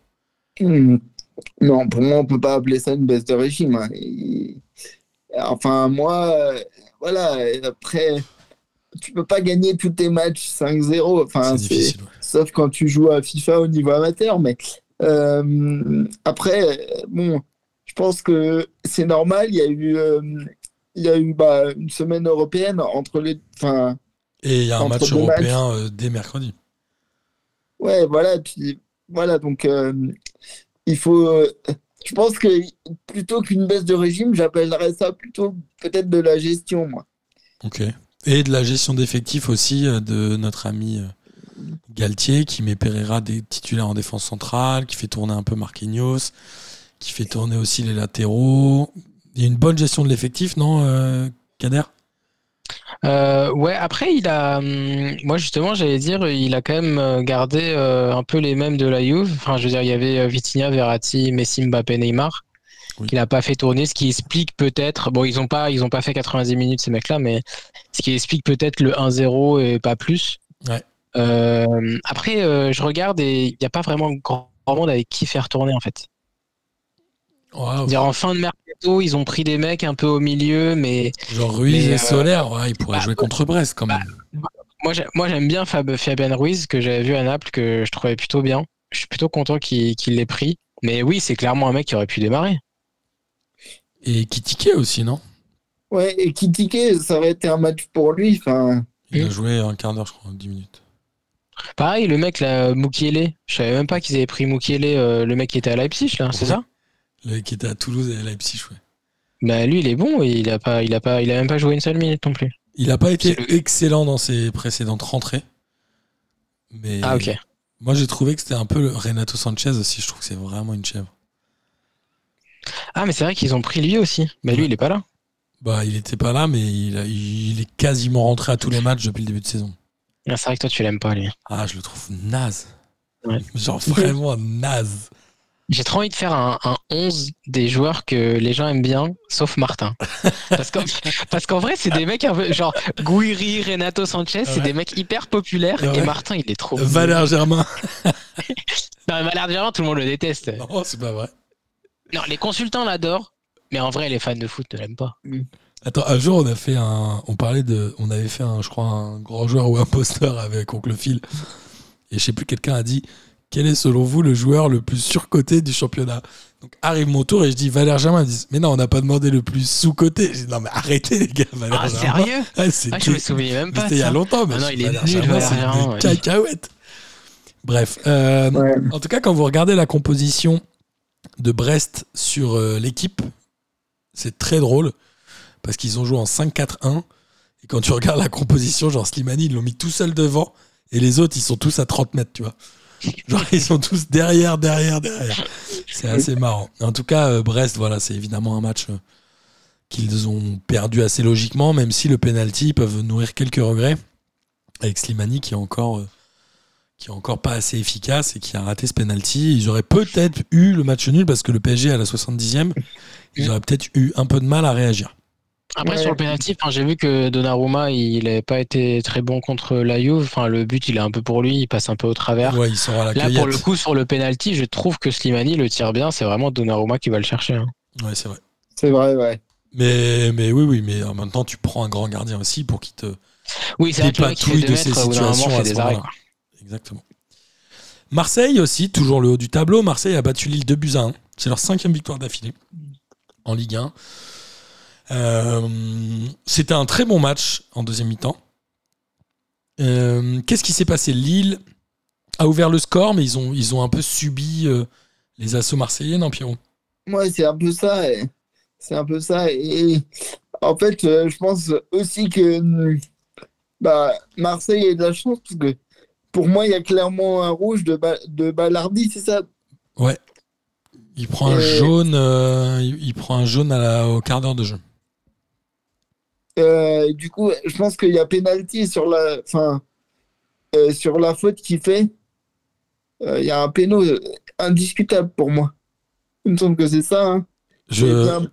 Hmm. Non, pour moi, on peut pas appeler ça une baisse de régime. hein. Et- Enfin, moi, euh, voilà, après, tu peux pas gagner tous tes matchs 5-0. Enfin, C'est difficile. ouais. sauf quand tu joues à FIFA au niveau amateur. Mais euh, après, euh, bon, je pense que c'est normal. Il y a eu, euh, il y a eu bah, une semaine européenne entre les. Enfin, Et il y a un match européen euh, dès mercredi. ouais, voilà. Puis voilà, donc euh, il faut. euh, je pense que plutôt qu'une baisse de régime, j'appellerais ça plutôt peut-être de la gestion, moi. Ok. Et de la gestion d'effectifs aussi de notre ami Galtier qui met Pereira des titulaires en défense centrale, qui fait tourner un peu Marquinhos, qui fait tourner aussi les latéraux. Il y a une bonne gestion de l'effectif, non, euh, Kader? Euh, ouais, après, il a. hum, Moi, justement, j'allais dire, il a quand même euh, gardé euh, un peu les mêmes de la Juve. Enfin, je veux dire, il y avait Vitinha, Verratti, Messi, Mbappé, Neymar. Oui. qu'il n'a pas fait tourner, ce qui explique peut-être. Bon, ils n'ont pas, ils ont pas fait 90 minutes, ces mecs-là, mais ce qui explique peut-être le 1-0 et pas plus. Ouais. Après, je regarde et il n'y a pas vraiment grand monde avec qui faire tourner, en fait. Dire en fin de mercato, ils ont pris des mecs un peu au milieu, mais Genre Ruiz Mais, et euh, Solaire, ouais, ils pourraient bah, jouer contre Brest quand même. moi j'ai- moi, j'aime bien Fab, Fabien Ruiz que j'avais vu à Naples que je trouvais plutôt bien. Je suis plutôt content qu'il l'ait pris. Mais oui, c'est clairement un mec qui aurait pu démarrer. Et Kitike aussi, non? Ouais, et Kitike, ça aurait été un match pour lui. Enfin, Il a Mm. joué un quart d'heure, je crois, 10 minutes. Pareil, le mec là, Mukiele, je savais même pas qu'ils avaient pris Mukiele, euh, le mec qui était à Leipzig là, c'est ça? Le qui était à Toulouse et à Leipzig, ouais. Bah lui, il est bon et il a pas, il a pas, il a même pas joué une seule minute non plus. Il n'a pas été excellent dans ses précédentes rentrées. Mais Ah ok. moi, j'ai trouvé que c'était un peu le Renato Sanchez aussi. Je trouve que c'est vraiment une chèvre. Ah mais c'est vrai qu'ils ont pris lui aussi. Mais lui, Ouais. il est pas là. Bah, il était pas là, mais il, a- il est quasiment rentré à tous les matchs depuis le début de saison. Ah, c'est vrai que toi, tu l'aimes pas lui. Ah, je le trouve naze. Ouais. Genre vraiment naze. J'ai trop envie de faire un, un 11 des joueurs que les gens aiment bien, sauf Martin. Parce qu'en parce qu'en vrai, c'est des mecs un peu genre Guiri, Renato Sanchez, c'est des mecs hyper populaires Ouais. et Martin, il est trop. Valère Germain. Non, Valère Germain, tout le monde le déteste. Oh, c'est pas vrai. Non, les consultants l'adorent, mais en vrai, les fans de foot ne l'aiment pas. Attends, un jour, on a fait un. On parlait de. On avait fait, un, je crois, un grand joueur ou imposteur avec Oncle Phil. Et je sais plus, quelqu'un a dit Quel est selon vous le joueur le plus surcoté du championnat Donc arrive mon tour et je dis Valère Germain. Ils disent Mais non, on n'a pas demandé le plus sous-coté. J'ai dit Non, mais arrêtez, les gars. Valère Ah, Germain. sérieux Ah, Ah, je me souviens même Mais pas. C'était il y a longtemps, mais Ah non, je- il est Valère nul, Germain, Valère c'est Germain, une ouais. cacahuète. Bref, euh, ouais. en tout cas, quand vous regardez la composition de Brest sur euh, l'équipe, c'est très drôle parce qu'ils ont joué en 5-4-1. Et quand tu regardes la composition, genre Slimani, ils l'ont mis tout seul devant et les autres, ils sont tous à 30 mètres, tu vois. Genre, ils sont tous derrière, derrière, derrière. C'est assez marrant. En tout cas, euh, Brest, voilà, c'est évidemment un match euh, qu'ils ont perdu assez logiquement, même si le penalty peuvent nourrir quelques regrets avec Slimani qui est encore. euh, qui est encore pas assez efficace et qui a raté ce penalty. Ils auraient peut-être eu le match nul parce que le PSG à la 70e, ils auraient peut-être eu un peu de mal à réagir. Après, Ouais. sur le penalty, enfin, j'ai vu que Donnarumma, il n'avait pas été très bon contre la Juve. Enfin, le but, il est un peu pour lui, il passe un peu au travers. Ouais, il sort à la Là, cueillette. pour le coup, sur le penalty, je trouve que Slimani le tire bien. C'est vraiment Donnarumma qui va le chercher. hein. Ouais, c'est vrai. C'est vrai, ouais. Mais, mais oui, oui, mais en même temps, tu prends un grand gardien aussi pour qu'il te. Oui, c'est Dépatouille deux de ces moment, situations à fait ce des arrêts. moment-là. quoi. Exactement. Marseille aussi, toujours le haut du tableau. Marseille a battu Lille 2 buts à 1. C'est leur cinquième victoire d'affilée en Ligue 1. Euh, C'était un très bon match en deuxième mi-temps. Euh, Qu'est-ce qui s'est passé? Lille a ouvert le score, mais ils ont, ils ont un peu subi euh, les assauts marseillais, non, Pierrot? Moi, c'est un peu ça. et- C'est un peu ça. Et en fait, je pense aussi que bah, Marseille a de la chance parce que pour moi, il y a clairement un rouge de, Ba- de Ballardi, c'est ça? Ouais. Il prend un jaune, euh, il, il prend un jaune à la- au quart d'heure de jeu. Euh, du coup, je pense qu'il y a pénalty sur la, enfin, euh, sur la faute qu'il fait. Euh, Il y a un péno indiscutable pour moi. Il me semble que c'est ça. hein. Je, bien-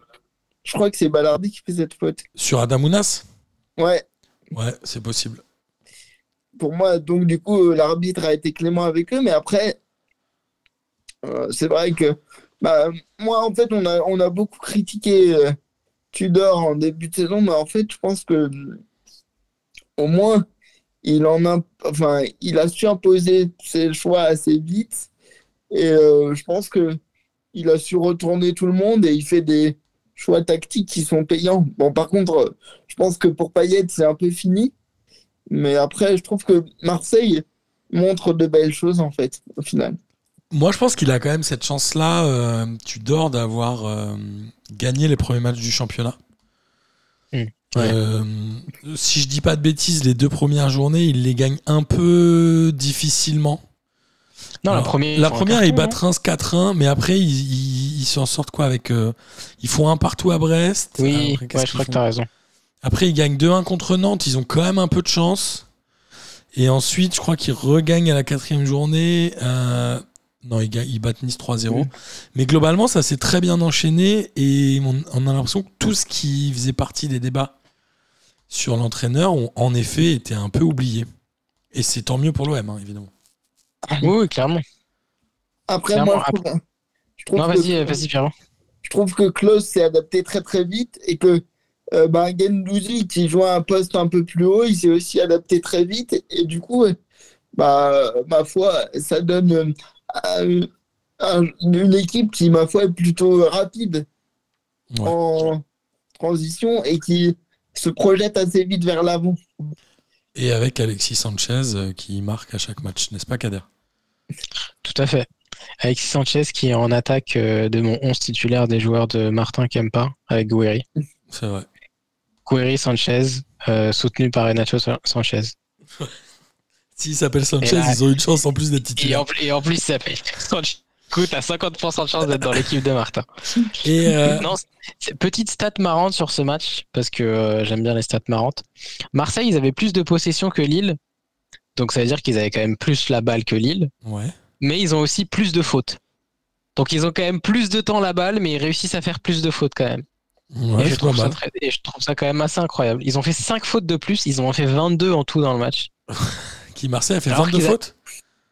Je crois que c'est Ballardi qui fait cette faute. sur Adamounas Ouais, Ouais, c'est possible. pour moi, donc du coup, l'arbitre a été clément avec eux, mais après, c'est vrai que bah, moi, en fait, on a, on a beaucoup critiqué Tudor en début de saison, mais en fait, je pense que au moins, il en a, enfin, il a su imposer ses choix assez vite, et euh, je pense que il a su retourner tout le monde et il fait des choix tactiques qui sont payants. Bon, par contre, je pense que pour Payet, c'est un peu fini. Mais après, je trouve que Marseille montre de belles choses, en fait, au final. Moi, je pense qu'il a quand même cette chance-là, euh, Tudor, d'avoir euh, gagné les premiers matchs du championnat. Hmm. Euh, si je dis pas de bêtises, les deux premières journées, il les gagne un peu difficilement. Non, la première. La première, ils battent Reims 4-1, mais après, ils, s'en sortent quoi avec. ils font un partout à Brest. Oui, Après, ouais, je crois que t'as raison. Après, ils gagnent 2-1 contre Nantes. Ils ont quand même un peu de chance. Et ensuite, je crois qu'ils regagnent à la quatrième journée. Euh, non, ils, ils battent Nice 3-0. Mhm. Mais globalement, ça s'est très bien enchaîné. Et on, on a l'impression que tout ce qui faisait partie des débats sur l'entraîneur ont en effet été un peu oubliés. Et c'est tant mieux pour l'OM, hein, évidemment. Oui, oui, clairement. Après, Clairement, moi, je trouve, je trouve Non, que, vas-y, vas-y, je trouve que Klaus s'est adapté très, très vite et que euh, bah, Gendouzi, qui joue à un poste un peu plus haut, il s'est aussi adapté très vite. Et, et du coup, bah, ma foi, ça donne euh, un- un- une équipe qui, ma foi, est plutôt rapide Ouais. en transition et qui se projette assez vite vers l'avant. Et avec Alexis Sanchez euh, qui marque à chaque match, n'est-ce pas, Kader? Tout à fait. Alexis Sanchez qui est en attaque euh, de mon 11 titulaire des joueurs de Martin Kempa avec Gouiri. C'est vrai. Gouiri Sanchez, euh, soutenu par Renato Sanchez. S'il s'appelle Sanchez, là- ils ont une chance en plus d'être Et en, et en plus, ça s'appelle Sanchez. Écoute, t'as 50% de chance d'être dans l'équipe de Martin. Et euh, Non, petite stat marrante sur ce match, parce que euh, j'aime bien les stats marrantes. Marseille, ils avaient plus de possession que Lille. Donc ça veut dire qu'ils avaient quand même plus la balle que Lille. ouais. Mais ils ont aussi plus de fautes. Donc ils ont quand même plus de temps la balle, mais ils réussissent à faire plus de fautes quand même. Ouais, et, je trouve ça mal. très- et je trouve ça quand même assez incroyable. Ils ont fait 5 fautes de plus, ils en ont fait 22 en tout dans le match. Qui Marseille a fait Alors 22 qu'ils a- fautes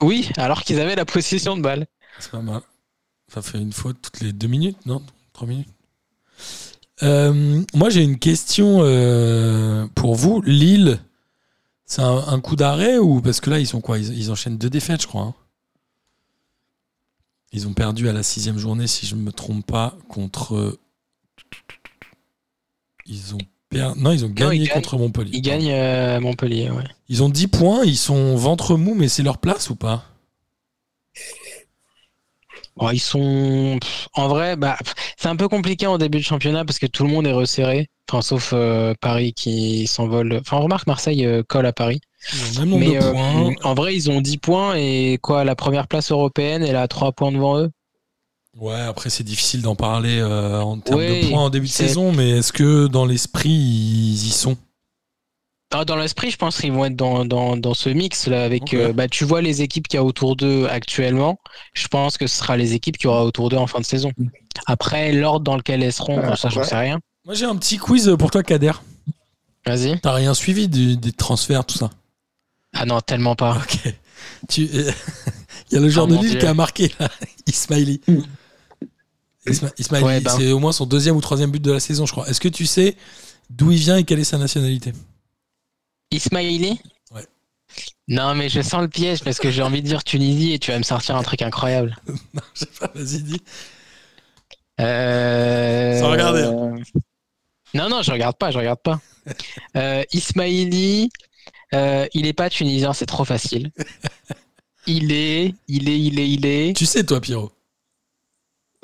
Oui, alors qu'ils avaient la possession de balle. C'est pas mal. Ça fait une faute toutes les deux minutes, non Trois minutes. Euh, moi, j'ai une question euh, pour vous. Lille, c'est un, un coup d'arrêt ou parce que là, ils sont quoi? Ils, ils enchaînent deux défaites, je crois. hein. Ils ont perdu à la sixième journée, si je ne me trompe pas, contre. Ils ont Non, ils ont gagné ils gagnent. contre Montpellier. Ils gagnent euh, à Montpellier, ouais. Ils ont 10 points, ils sont ventre mou, mais c'est leur place ou pas? Bon, ils sont. En vrai, bah, c'est un peu compliqué en début de championnat parce que tout le monde est resserré. Enfin, sauf euh, Paris qui s'envole. Enfin, on remarque Marseille euh, colle à Paris. Mais de points. en vrai, ils ont 10 points et quoi, la première place européenne, elle a 3 points devant eux? Ouais, après c'est difficile d'en parler euh, en termes Oui, de points en début de saison, mais est-ce que dans l'esprit ils y sont? Ah, dans l'esprit, je pense qu'ils vont être dans, dans, dans ce mix là avec. Euh, bah, tu vois les équipes qu'il y a autour d'eux actuellement. Je pense que ce sera les équipes qu'il y aura autour d'eux en fin de saison. Après, l'ordre dans lequel elles seront, Ah, ça, j'en ouais. sais rien. Moi j'ai un petit quiz pour toi, Kader. Vas-y. T'as rien suivi du- des transferts, tout ça? Ah non, tellement pas. Ok. Tu... euh, Il y a le joueur Oh de Dieu. qui a marqué, là, Ismaili. Isma- Ismaili, Ouais, ben. c'est au moins son deuxième ou troisième but de la saison, je crois. Est-ce que tu sais d'où il vient et quelle est sa nationalité? Ismaili? Ouais. Non, mais je sens le piège parce que j'ai envie de dire Tunisie et tu vas me sortir un truc incroyable. Non, je sais pas, vas-y, dis. Euh... Sans regarder, hein. Non, non, je regarde pas, je regarde pas. Euh, Ismaili, euh, il est pas tunisien, c'est trop facile. Il est, il est, il est, il est. Tu sais, toi, Pierrot?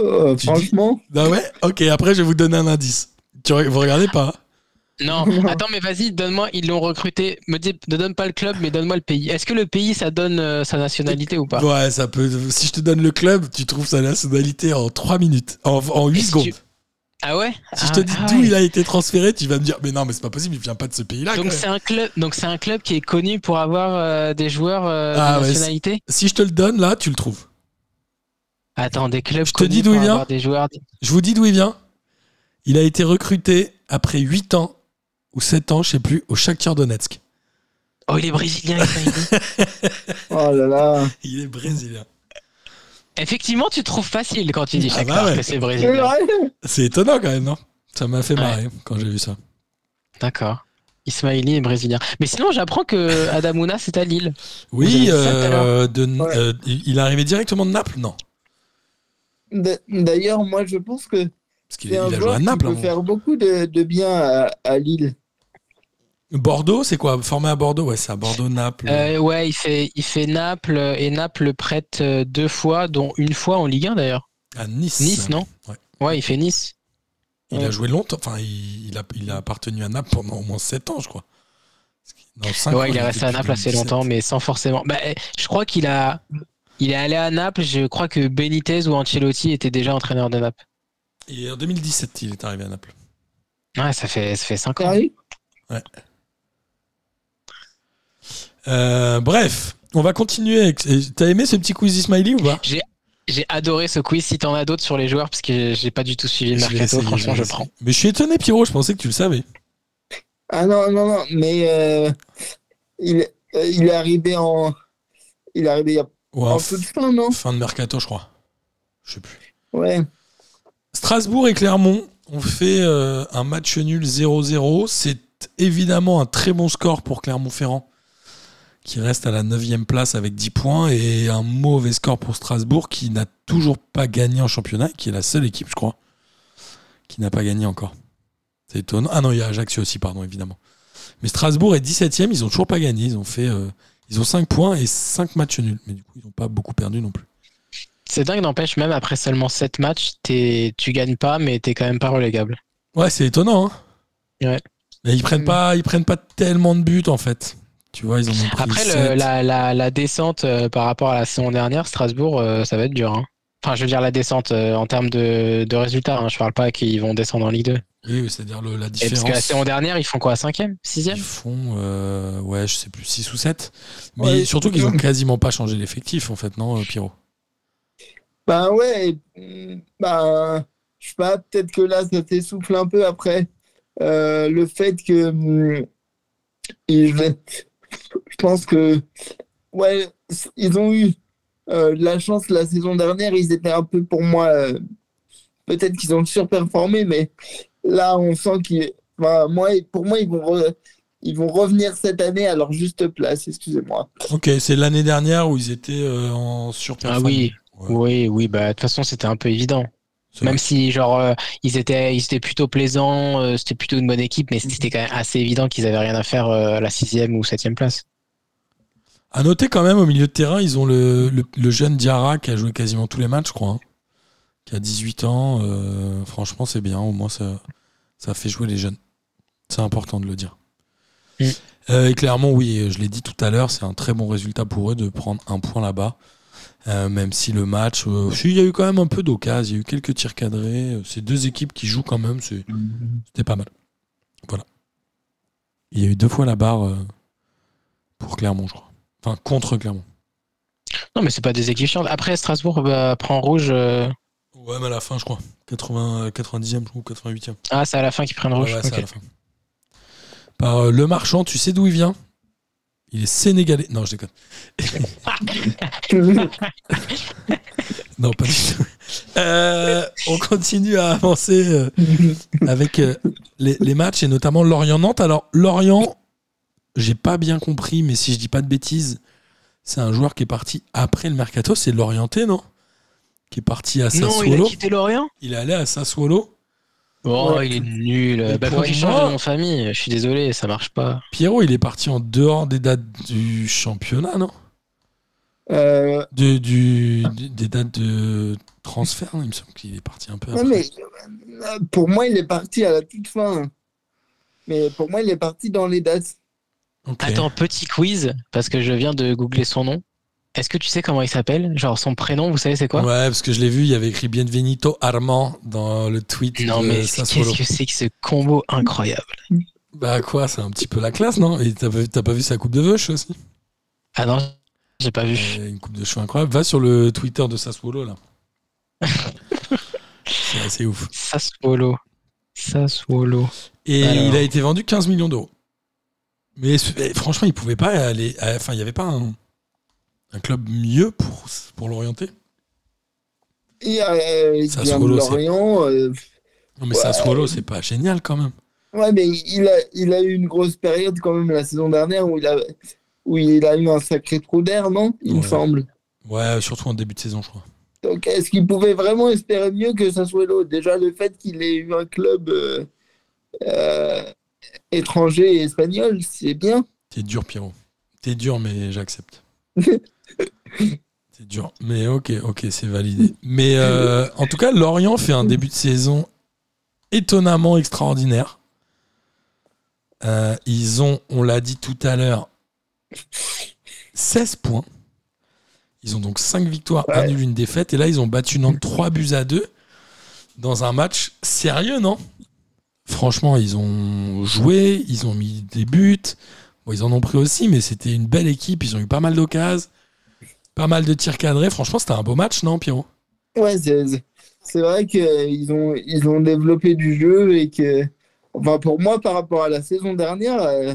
Euh, Tu dis- franchement, Ah ouais Ok, après je vais vous donner un indice. Tu, vous regardez pas Non, attends, mais vas-y, donne-moi, ils l'ont recruté. Me dis, ne donne pas le club, mais donne-moi le pays. Est-ce que le pays, ça donne euh, sa nationalité ou pas? Ouais, ça peut. Si je te donne le club, tu trouves sa nationalité en 3 minutes, en, en 8 Et si secondes. tu- Ah ouais? Si je Ah- te dis ah d'où ouais. il a été transféré, tu vas me dire, mais non, mais c'est pas possible, il vient pas de ce pays-là. Donc c'est un club, donc c'est un club qui est connu pour avoir euh, des joueurs euh, Ah de ouais, nationalité? Si je te le donne, là, tu le trouves. Attends, des clubs Je te dis d'où il vient des joueurs. Je vous dis d'où il vient. Il a été recruté après 8 ans ou 7 ans, je sais plus, au Shakhtar Donetsk. Oh, il est brésilien. Ismaili. Oh là là. Il est brésilien. Effectivement, tu trouves facile quand tu dis Ah Shakhtar bah ouais. que c'est brésilien. C'est étonnant quand même, non? Ça m'a fait Ouais. marrer quand j'ai vu ça. D'accord. Ismaili est brésilien. Mais sinon, j'apprends que Adamouna, c'est à Lille. Oui, euh, de- Ouais. euh, il il est arrivé directement de Naples Non? D'ailleurs, moi, je pense que Parce qu'il c'est un il a joué joueur à qui Naples. peut hein. faire beaucoup de, de bien à, à Lille. Bordeaux, c'est quoi? Formé à Bordeaux? Ouais, c'est à Bordeaux-Naples. Euh, ouais, il fait, il fait Naples et Naples le prête euh, deux fois, dont une fois en Ligue 1 d'ailleurs. à Nice. Nice, non? Ouais. Ouais, il fait Nice. Il Ouais. a joué longtemps. Enfin, il, il a, il a appartenu à Naples pendant au moins 7 ans, je crois. Non, cinq ans, Ouais, il est resté à depuis Naples assez 2017. longtemps, mais sans forcément. Bah, eh, je crois qu'il a, il est allé à Naples. Je crois que Benitez ou Ancelotti étaient déjà entraîneurs de Naples. Et en 2017, il est arrivé à Naples. Ouais, ça fait, ça fait cinq ans. Paris Euh, bref, on va continuer. Avec... T'as aimé ce petit quiz Ismaili ou pas? J'ai adoré ce quiz. Si t'en as d'autres sur les joueurs, parce que j'ai pas du tout suivi le mercato, franchement, je prends. Mais je suis étonné, Pierrot. Je pensais que tu le savais. Ah non, non, non, mais euh, il, euh, il est arrivé en. Il est arrivé il y a Ouais, en toute fin, non fin de mercato, je crois. Je sais plus. Ouais. Strasbourg et Clermont ont fait euh, un match nul 0-0. C'est évidemment un très bon score pour Clermont-Ferrand, qui reste à la 9 place avec 10 points, et un mauvais score pour Strasbourg, qui n'a toujours pas gagné en championnat, qui est la seule équipe, je crois, qui n'a pas gagné encore. C'est étonnant. Ah non, il y a Ajaccio aussi, pardon, évidemment. Mais Strasbourg est 17ème, ils ont toujours pas gagné. Ils ont fait. euh, ils ont 5 points et 5 matchs nuls. Mais du coup, ils n'ont pas beaucoup perdu non plus. C'est dingue, n'empêche, même après seulement 7 matchs, t'es- tu gagnes pas, mais t'es quand même pas relégable. Ouais, c'est étonnant. Hein Ouais. Mais ils prennent pas, ils prennent pas tellement de buts en fait. Tu vois, ils en ont pris Après, le- la, la, la descente euh, par rapport à la saison dernière, Strasbourg, euh, ça va être dur. hein. Enfin, je veux dire, la descente euh, en termes de, de résultats. hein. Je parle pas qu'ils vont descendre en Ligue 2. Oui, oui, c'est-à-dire le- la Et différence. parce que la saison dernière, ils font quoi 5ème ils 6ème font, euh, ouais, je sais plus, 6 ou 7. Mais Ouais, surtout qu'ils ont quasiment pas changé l'effectif en fait, non, euh, Pierrot? Ben ouais, et, ben, je sais pas, peut-être que là, ça s'essouffle un peu après euh, le fait que. hum, ils- je pense que. Ouais, ils ont eu euh, de la chance la saison dernière, ils étaient un peu pour moi. euh, peut-être qu'ils ont surperformé, mais là, on sent qu'ils. enfin, moi, pour moi, ils vont, re- ils vont revenir cette année à leur juste place, excusez-moi. Ok, c'est l'année dernière où ils étaient euh, en Ah oui, Ouais, oui, oui. Bah, de toute façon, c'était un peu évident. Même si, genre, euh, ils, étaient, ils étaient plutôt plaisants, euh, c'était plutôt une bonne équipe, mais c'était quand même assez évident qu'ils avaient rien à faire euh, à la 6ème ou 7ème place. À noter quand même au milieu de terrain, ils ont le, le- le jeune Diarra qui a joué quasiment tous les matchs, je crois, hein, qui a 18 ans. euh, franchement, c'est bien. Au moins, ça, ça fait jouer les jeunes. C'est important de le dire. Mm. Euh, et clairement, oui, je l'ai dit tout à l'heure, c'est un très bon résultat pour eux de prendre un point là-bas. Euh, même si le match, il y a eu quand même un peu d'occasion, il y a eu quelques tirs cadrés. C'est deux équipes qui jouent quand même, c'était pas mal. Voilà. Il y a eu deux fois la barre pour Clermont, je crois. Enfin, contre Clermont. Non, mais c'est pas des équipes chiantes. Après, Strasbourg bah, prend rouge. euh, Ouais, mais à la fin, je crois. 80, 90e ou 88e. Ah, c'est à la fin qu'ils prennent Ouais, rouge. ouais, c'est ok. à la fin. Par euh, Le Marchand, tu sais d'où il vient? Il est sénégalais. Non, je déconne. Non, pas du tout. Euh, on continue à avancer euh, avec les, les matchs et notamment Lorient-Nantes. Alors, Lorient, j'ai pas bien compris, mais si je dis pas de bêtises, c'est un joueur qui est parti après le mercato. C'est l'Orienté, non? Qui est parti à Non, il a Sassuolo. quitté Lorient Il est allé à Sassuolo. Oh, Ouais. il est nul. Bah, faut qu'il change moi- de nom de famille. Je suis désolé, ça marche pas. Pierrot, il est parti en dehors des dates du championnat, non Euh, de, du, Des dates de transfert, Il me semble qu'il est parti un peu non, mais euh, pour moi, il est parti à la toute fin. Mais pour moi, il est parti dans les dates. Ok. Attends, petit quiz, parce que je viens de googler son nom. Est-ce que tu sais comment il s'appelle? Genre son prénom, vous savez c'est quoi? Ouais, parce que je l'ai vu, il y avait écrit Bienvenido Armand dans le tweet Non de mais qu'est-ce que c'est que ce combo incroyable? Bah quoi, c'est un petit peu la classe, non? Et t'as pas, vu sa coupe de veuche aussi? Ah non, j'ai pas vu. Euh, Une coupe de cheveux incroyable. Va sur le Twitter de Sassuolo là. c'est assez ouf. Sassuolo. Sassuolo. Et Alors. il a été vendu 15 millions d'euros. Mais eh, franchement, il pouvait pas aller. Enfin, il y avait pas un, un club mieux pour, pour l'orienter. Et euh, il Solo, c'est- Lorient. euh, Non, mais Ouais. Sassuolo, c'est pas génial quand même. Ouais, mais il a, il a eu une grosse période quand même la saison dernière où il a, où il a eu un sacré trou d'air, non Il me semble. Ouais, surtout en début de saison, je crois. Donc, est-ce qu'il pouvait vraiment espérer mieux que Sassuolo? Déjà, le fait qu'il ait eu un club euh, euh, étranger et espagnol, c'est bien. T'es dur, Pierrot. T'es dur, mais j'accepte. T'es dur. Mais ok, ok, c'est validé. Mais euh, en tout cas, Lorient fait un début de saison étonnamment extraordinaire. Euh, ils ont, on l'a dit tout à l'heure, 16 points. Ils ont donc 5 victoires, Ouais. 1 nul, une défaite. Et là, ils ont battu Nantes 3 buts à 2 dans un match sérieux, non? Franchement, ils ont joué, ils ont mis des buts. Bon, ils en ont pris aussi, mais c'était une belle équipe. Ils ont eu pas mal d'occasions, pas mal de tirs cadrés. Franchement, c'était un beau match, non, Pierrot? Ouais, c'est vrai qu'ils ont, ils ont développé du jeu et que, enfin, pour moi, par rapport à la saison dernière, euh,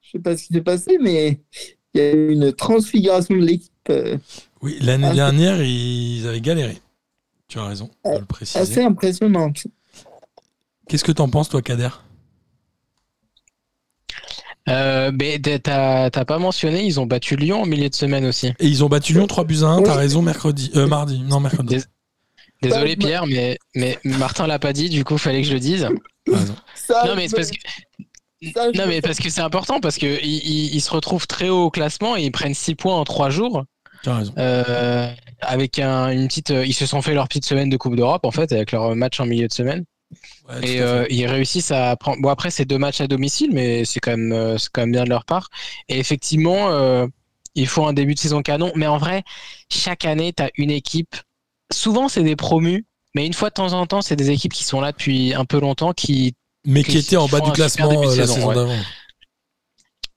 je sais pas ce qui s'est passé, mais il y a eu une transfiguration de l'équipe euh, Oui, l'année dernière, ils avaient galéré. Tu as raison de le préciser. assez impressionnante. Qu'est-ce que t'en penses, toi, Kader? Euh, mais t'as t'as pas mentionné, ils ont battu Lyon en milieu de semaine aussi. Et ils ont battu Lyon 3 buts à 1, t'as raison, mercredi. Euh, mardi. Non, mercredi. Dés- Désolé Pierre, mais, mais Martin l'a pas dit, du coup fallait que je le dise. T'as raison. Ça, Non mais c'est parce que non mais parce que c'est important parce que ils, se retrouvent très haut au classement et ils prennent 6 points en 3 jours T'as raison. euh, avec un- une petite ils se sont fait leur petite semaine de Coupe d'Europe en fait avec leur match en milieu de semaine Ouais, et euh, ils réussissent à prendre bon après c'est deux matchs à domicile mais c'est quand même euh, c'est quand même bien de leur part et effectivement euh, il faut un début de saison canon mais en vrai chaque année tu as une équipe souvent c'est des promus mais une fois de temps en temps c'est des équipes qui sont là depuis un peu longtemps qui Mais qui qui était en bas du classement euh, la saison, saison ouais. d'avant.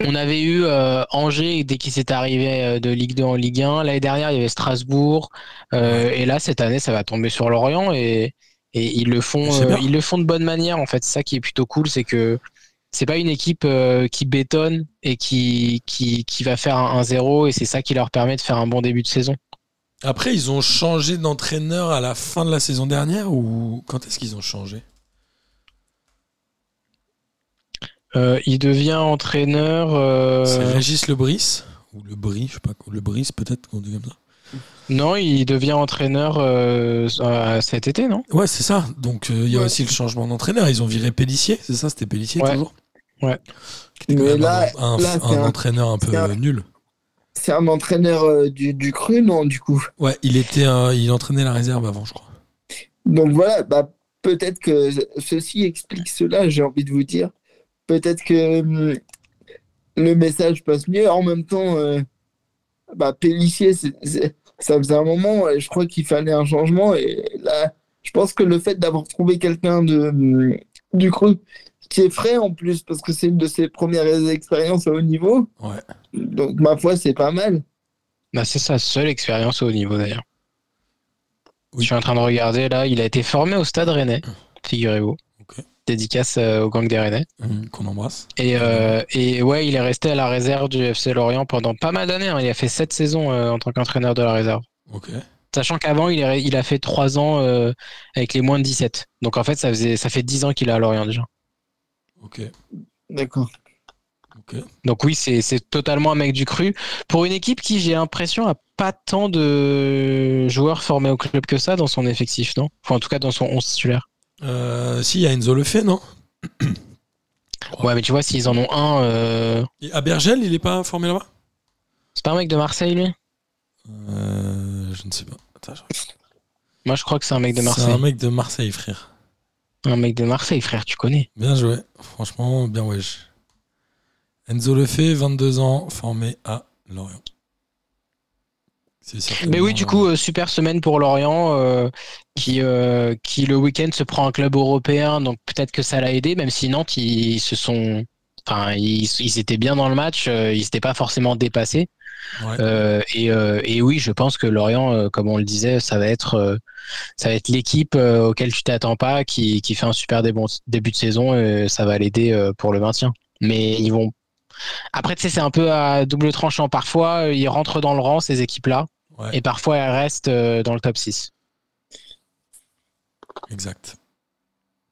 On avait eu euh, Angers dès qu'il s'est arrivé de Ligue 2 en Ligue 1. L'année dernière, il y avait Strasbourg. Euh, et là, cette année, ça va tomber sur Lorient et, et ils le font, euh, ils le font de bonne manière. En fait, c'est ça qui est plutôt cool, c'est que c'est pas une équipe euh, qui bétonne et qui, qui, qui va faire un 1-0 et c'est ça qui leur permet de faire un bon début de saison. Après, ils ont changé d'entraîneur à la fin de la saison dernière ou quand est-ce qu'ils ont changé? Euh, il devient entraîneur. C'est Régis Lebris ou Le Bris, je sais pas, Le Bris peut-être qu'on dit comme ça. Non, il devient entraîneur euh, cet été, non? Ouais, c'est ça. Donc euh, il y a Ouais. aussi le changement d'entraîneur. Ils ont viré Pellissier, c'est ça? C'était Pellissier Ouais. toujours? Ouais. Qui était quand Mais même là- un, un- là, un c'est un- entraîneur un peu un- nul. C'est un entraîneur euh, du, du cru, non, du coup? Ouais, il était, il entraînait la réserve avant, je crois. Donc voilà, bah, peut-être que ceci explique cela, j'ai envie de vous dire. Peut-être que hum, le message passe mieux. En même temps, bah, c'est- ça faisait un moment, ouais, je crois qu'il fallait un changement. Et là, je pense que le fait d'avoir trouvé quelqu'un de, hum, du cru qui est frais en plus, parce que c'est une de ses premières expériences à haut niveau, Ouais. donc ma foi, c'est pas mal. Bah, c'est sa seule expérience au haut niveau d'ailleurs. Oui. Je suis en train de regarder là, il a été formé au stade rennais, figurez-vous. Dédicace euh, au gang des rennais. Hum, Qu'on embrasse. Et, euh, et ouais, il est resté à la réserve du FC Lorient pendant pas mal d'années. hein. Il a fait sept saisons euh, en tant qu'entraîneur de la réserve. Ok. Sachant qu'avant, il, a fait 3 ans euh, avec les moins de 17. Donc en fait, ça, faisait, ça fait 10 ans qu'il est à Lorient déjà. Ok. D'accord. Ok. Donc oui, c'est c'est totalement un mec du cru. Pour une équipe qui, j'ai l'impression, a pas tant de joueurs formés au club que ça dans son effectif, non? Enfin, en tout cas, dans son 11 titulaire. Euh, si, il y a Enzo Lefebvre, non Ouais, mais tu vois, s'ils en ont un, euh, Et À Bergel, il est pas formé là-bas c'est pas un mec de Marseille, lui? Euh, Je ne sais pas. Attends, je- Moi, je crois que c'est un mec de C'est Marseille. un mec de Marseille, frère. Un mec de Marseille, frère, tu connais. Bien joué. Franchement, bien wesh. Enzo Lefebvre, 22 ans, formé à Lorient. Certainement, Mais oui, du coup, euh, super semaine pour Lorient, euh, qui, euh, qui le week-end se prend un club européen, donc peut-être que ça l'a aidé, même si Nantes, ils se sont. Enfin, ils, ils étaient bien dans le match, ils n'étaient pas forcément dépassés. ouais. Euh, et, et oui, je pense que Lorient, comme on le disait, ça va être, ça va être l'équipe auquel tu t'attends pas, qui, qui fait un super dé- début de saison, et ça va l'aider pour le maintien. Mais ils vont. Après, tu sais, c'est un peu à double tranchant. Parfois, ils rentrent dans le rang, ces équipes-là, Ouais. et parfois, elles restent euh, dans le top 6. Exact.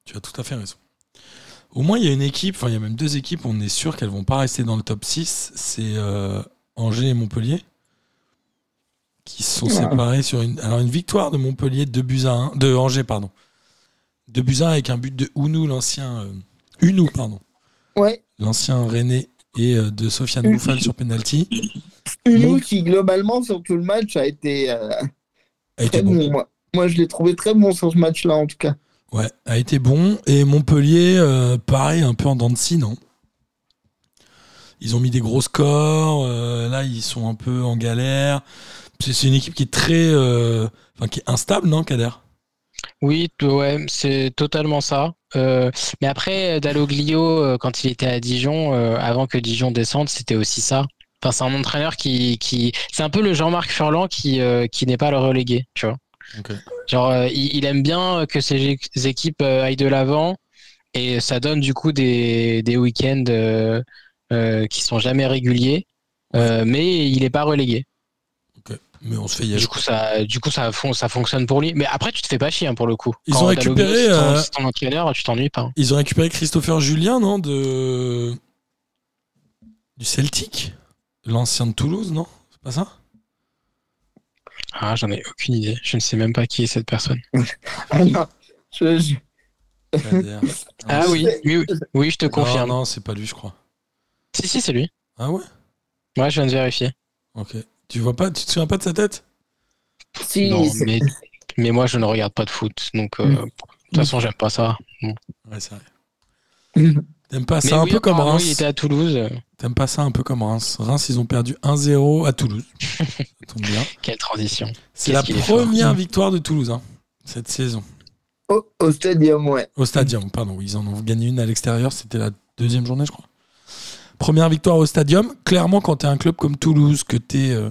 Tu as tout à fait raison. Au moins, il y a une équipe, enfin, il y a même deux équipes, on est sûr qu'elles vont pas rester dans le top 6. C'est euh, Angers et Montpellier qui se sont Ouais. séparés sur une. Alors, une victoire de Montpellier, 2 buts à 1. De Angers, pardon. 2 buts à 1 avec un but de Ounou, l'ancien. euh, Unou, pardon. Ouais, L'ancien René et euh, de Sofiane Bouffal sur penalty. Unou Mon- qui globalement sur tout le match a été euh, A été très bon. bon. Moi, moi je l'ai trouvé très bon sur ce match-là en tout cas. Ouais, a été bon. Et Montpellier, euh, pareil, un peu en dents de scie, non? Ils ont mis des gros scores. euh, là, ils sont un peu en galère. C'est une équipe qui est très. euh, Enfin, qui est instable, non, Kader? Oui, ouais, c'est totalement ça. Euh, mais après, Dalloglio, quand il était à Dijon, euh, avant que Dijon descende, c'était aussi ça. Enfin, c'est un entraîneur qui, qui... c'est un peu le Jean-Marc Furlan qui, euh, qui n'est pas le relégué, tu vois. Genre, euh, il, aime bien que ses équipes euh, aillent de l'avant et ça donne du coup des, des week-ends euh, euh, qui sont jamais réguliers, euh, mais il n'est pas relégué. Mais on se fait y aller. Du coup, ça, du coup ça, fon- ça fonctionne pour lui. Mais après, tu te fais pas chier hein, pour le coup. Ils Quand ont récupéré, ton- euh, entraîneur, tu t'ennuies pas. Ils ont récupéré Christopher Julien, non De. Du Celtic? L'ancien de Toulouse, non? C'est pas ça? Ah, j'en ai aucune idée. Je ne sais même pas qui est cette personne. Ah non, je- je-. Ah Non, oui, oui, oui, oui, je te confirme. non, c'est pas lui, je crois. Si, si, c'est lui. Ah ouais? Ouais, je viens de vérifier. Ok. Tu vois pas, tu te souviens pas de sa tête? Si, Non, mais, mais moi, je ne regarde pas de foot. Donc, euh, Mm. de toute façon, j'aime pas ça. Ouais, c'est vrai. T'aimes pas mais ça un oui, peu comme Reims Il était à Toulouse. T'aimes pas ça un peu comme Reims Reims, ils ont perdu 1-0 à Toulouse. ça tombe bien. Quelle transition. C'est Qu'est-ce la première victoire de Toulouse hein, cette saison. au, au stadium, ouais. Au Stadium, pardon. Ils en ont gagné une à l'extérieur. C'était la deuxième journée, je crois. Première victoire au Stadium. Clairement, quand t'es un club comme Toulouse, que t'es euh,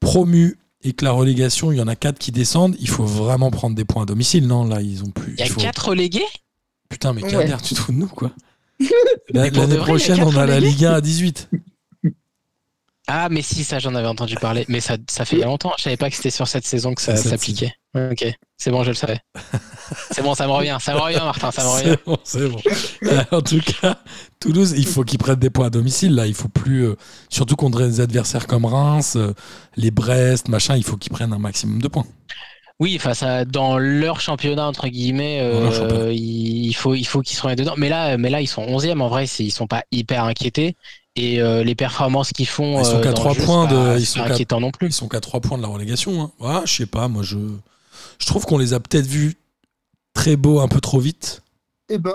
promu et que la relégation, il y en a quatre qui descendent, il faut vraiment prendre des points à domicile. Non, là, ils ont plus. Il y a faut- quatre relégués? Putain, mais Ouais. Kader, tu te fous de nous, quoi. L'année prochaine, on a la Ligue 1 à 18. Ah, mais si, ça, j'en avais entendu parler. Mais ça, ça fait longtemps. Je savais pas que c'était sur cette saison que ça s'appliquait. Ok, c'est bon, je le savais. c'est bon, ça me revient. Ça me revient, Martin, ça me revient. C'est bon, c'est bon. Euh, en tout cas, Toulouse, il faut qu'ils prennent des points à domicile. Là, il faut plus, euh, surtout contre des adversaires comme Reims, euh, les Brest, machin. Il faut qu'ils prennent un maximum de points. Oui, face à dans leur championnat entre guillemets, euh, championnat. il faut il faut qu'ils se remettent dedans. Mais là, mais là ils sont 11e en vrai, c'est- ils sont pas hyper inquiétés et euh, les performances qu'ils font, Ils sont euh, qu'à dans trois le jeu, points c'est de- pas- ils sont pas qu'à- inquiétant non plus. Ils sont qu'à 3 points de la relégation. Hein. Ah, je sais pas, moi, je, je trouve qu'on les a peut-être vus très beaux un peu trop vite. Eh ben,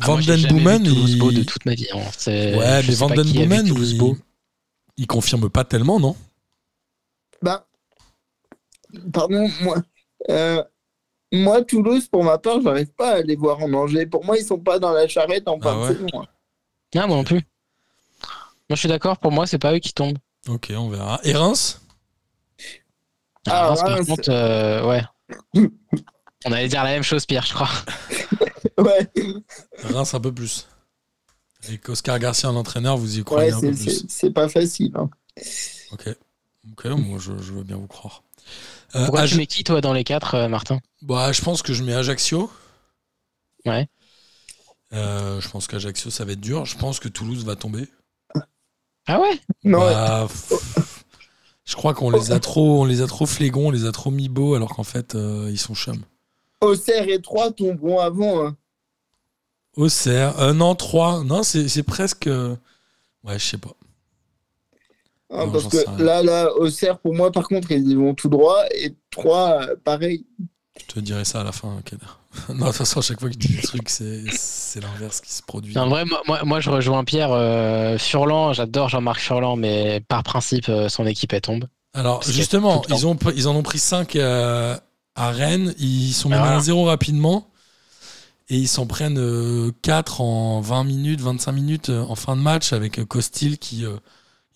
Ah, Van j'ai Den Boomen, il- de toute ma vie. hein. Ouais, je mais Van Den Boomen, il... beau. il confirme pas tellement, non? Bah, pardon, moi, euh, moi, Toulouse, pour ma part, j'arrive pas à les voir en danger. Pour moi, ils sont pas dans la charrette en Ah ouais hein. Ah, moi non plus. Moi je suis d'accord. Pour moi, c'est pas eux qui tombent. Ok, on verra. Et Reims? Ah, Reims, par Reims. contre, euh, ouais. On allait dire la même chose, Pierre, je crois. Ouais, Reims un peu plus. Avec Oscar Garcia en entraîneur, vous y croyez ouais un peu c'est- plus. c'est c'est pas facile. hein. Ok. Ok, moi je, je veux bien vous croire. Euh, Pourquoi Aj- tu mets qui toi dans les quatre, euh, Martin? Bah, je pense que je mets Ajaccio. Ouais. Euh, je pense qu'Ajaccio ça va être dur. Je pense que Toulouse va tomber. Ah ouais? Non, Bah, pff, je crois qu'on les a trop, on les a trop flégons, on les a trop mis beaux, alors qu'en fait euh, ils sont chums. Auxerre et 3 tomberont avant. hein. Auxerre, euh, non 3, non c'est c'est presque, euh, ouais je sais pas. Hein, Non, parce que rien. là, là, Auxerre, pour moi, par contre, ils y vont tout droit. Et 3, pareil. Je te dirai ça à la fin, Kader. non, de toute façon, à chaque fois qu'il dit des trucs, c'est c'est l'inverse qui se produit. En vrai, moi, je rejoins Pierre. euh, Furlan, j'adore Jean-Marc Furlan, mais par principe, euh, son équipe, elle tombe. Alors, Parce justement, le ils, ont, pr- ils en ont pris 5 à Rennes. Ils sont Ah, menés voilà. à 0 rapidement. Et ils s'en prennent 4 en 20 minutes, 25 minutes euh, en fin de match avec euh, Costil qui euh,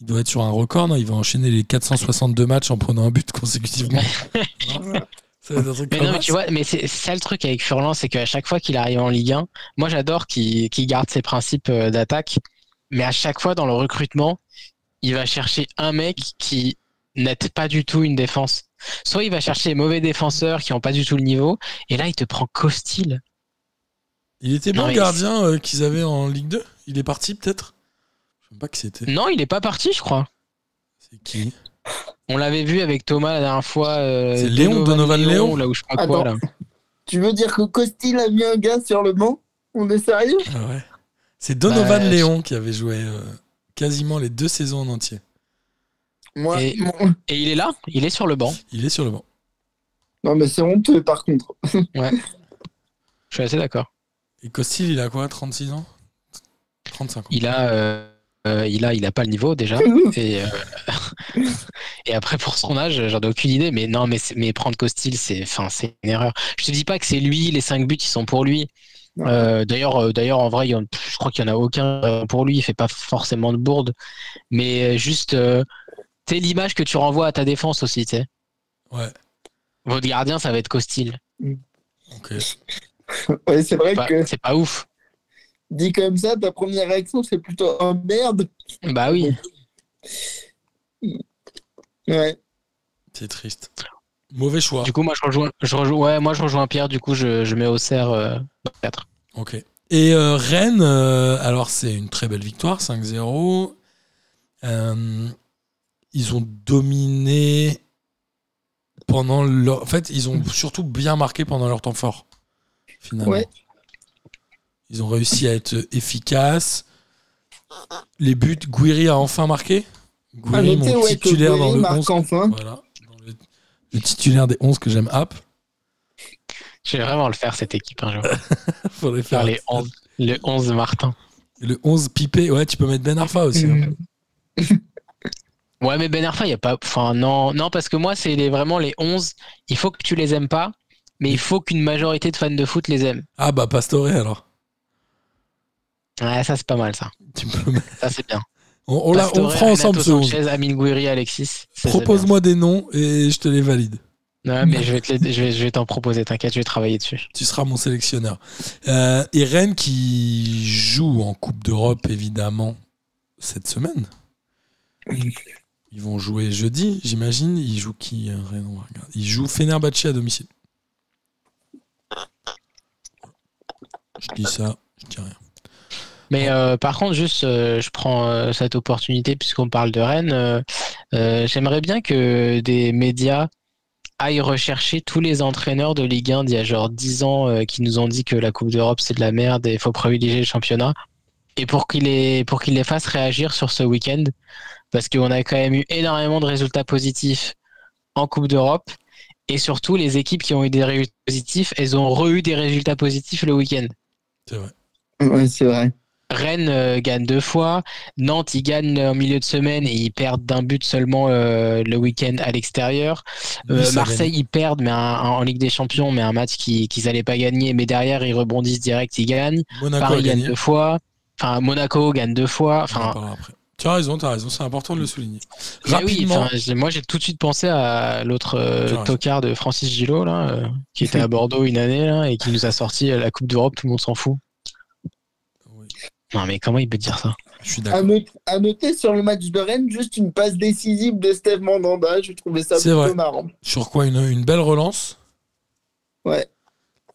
il doit être sur un record. non il va enchaîner les 462 matchs en prenant un but consécutivement. Mais non, mais tu vois, mais c'est ça le truc avec Furlan, c'est qu'à chaque fois qu'il arrive en Ligue 1, moi j'adore qu'il garde ses principes euh, d'attaque, mais à chaque fois dans le recrutement, il va chercher un mec qui n'aide pas du tout une défense. Soit il va chercher les mauvais défenseurs qui n'ont pas du tout le niveau, et là il te prend Costil. Il était bon gardien euh, qu'ils avaient en Ligue 2 Il est parti peut-être? Pas qui c'était. Non, il est pas parti, je crois. C'est qui On l'avait vu avec Thomas la dernière fois. euh, C'est Léon, Donovan Léon là où je sais pas quoi Attends. là. Tu veux dire que Costil a mis un gars sur le banc? On est sérieux? Ah ouais. C'est Donovan Bah, Léon qui avait joué euh, quasiment les deux saisons en entier. Moi, Et- mon- Et il est là, il est sur le banc. Il est sur le banc. Non, mais c'est honteux par contre. Je suis assez d'accord. Et Costil, il a quoi 36 ans? 35 ans. Il a, euh, euh, il a, il a pas le niveau déjà. Et, euh, et après pour son âge, j'en ai aucune idée. Mais non, mais, c'est- mais prendre Costil, c'est, enfin, c'est une erreur. Je te dis pas que c'est lui, les 5 buts, ils sont pour lui. Euh, d'ailleurs, d'ailleurs, en vrai, il y en- je crois qu'il y en a aucun pour lui. Il fait pas forcément de bourde, mais juste, euh, sais, l'image que tu renvoies à ta défense aussi, tu sais. Ouais, Votre gardien, ça va être Costil. ok. Ouais, c'est vrai Pas- que C'est pas ouf. Dit comme ça, ta première réaction, c'est plutôt oh merde. Bah oui. Ouais. C'est triste. Mauvais choix. Du coup, moi, je rejoins, je rejoins, ouais, moi, je rejoins Pierre. Du coup, je, je mets Auxerre euh, 4. Ok. Et euh, Rennes, euh, alors c'est une très belle victoire, 5-0. Euh, ils ont dominé pendant leur. En fait, ils ont surtout bien marqué pendant leur temps fort, finalement. Ouais. Ils ont réussi à être efficaces. Les buts, Guiri a enfin marqué. Guiri, noter, mon ouais, titulaire dans le marque 11. enfin. Voilà. Dans le, le titulaire des 11 que j'aime app. Je vais vraiment le faire, cette équipe, un jour. Faudrait Faire faire les 11, les 11 Martin. le 11 pipé. Ouais, tu peux mettre Ben Arfa aussi. hein. Ouais, mais Ben Arfa, il y a pas. Enfin, non, non, parce que moi, c'est les, vraiment les 11. Il faut que tu les aimes pas, mais il faut qu'une majorité de fans de foot les aiment. Ah bah Pastore alors. Ouais, ça, c'est pas mal, ça. Tu peux Ça, c'est bien. On, on, la- on fera ensemble ce 11. Sanchez, Amine Gouiri, Alexis. Propose-moi des noms et je te les valide. Ouais, mais je vais te les- je vais, je vais t'en proposer, t'inquiète, je vais travailler dessus. Tu seras mon sélectionneur. Euh, et Rennes qui joue en Coupe d'Europe évidemment cette semaine. Ils vont jouer jeudi, j'imagine. Ils jouent qui euh, Rennes. Ils jouent Fenerbahçe à domicile. Je dis ça, je dis rien. Mais euh, par contre, juste, euh, je prends euh, cette opportunité puisqu'on parle de Rennes. euh, euh, J'aimerais bien que des médias aillent rechercher tous les entraîneurs de Ligue 1 d'il y a genre 10 ans euh, qui nous ont dit que la Coupe d'Europe c'est de la merde et il faut privilégier le championnat. Et pour qu'ils les, pour qu'ils les fassent réagir sur ce week-end, parce qu'on a quand même eu énormément de résultats positifs en Coupe d'Europe. Et surtout, les équipes qui ont eu des résultats positifs, elles ont re-eu des résultats positifs le week-end. C'est vrai. Ouais, c'est vrai. Rennes euh, gagne deux fois. Nantes, ils gagnent en milieu de semaine et ils perdent d'un but seulement euh, le week-end à l'extérieur. Euh, Marseille, ils perdent mais un- en Ligue des Champions, mais un match qui- qu'ils n'allaient pas gagner. Mais derrière, ils rebondissent direct, ils gagnent. Monaco Paris gagne deux fois. Enfin, Monaco gagne deux fois. Enfin. Tu as raison, tu as raison, c'est important de le souligner. oui, Rapidement, j'ai- moi j'ai tout de suite pensé à l'autre euh, tocard de Francis Gillot, là, euh, qui était à Bordeaux une année là, et qui nous a sorti la Coupe d'Europe, tout le monde s'en fout. Non, mais comment il peut dire ça? Je suis À, d'accord. not- à noter sur le match de Rennes, juste une passe décisive de Steve Mandanda. Je trouvais ça C'est plutôt vrai. marrant. Sur quoi une, une belle relance? Ouais.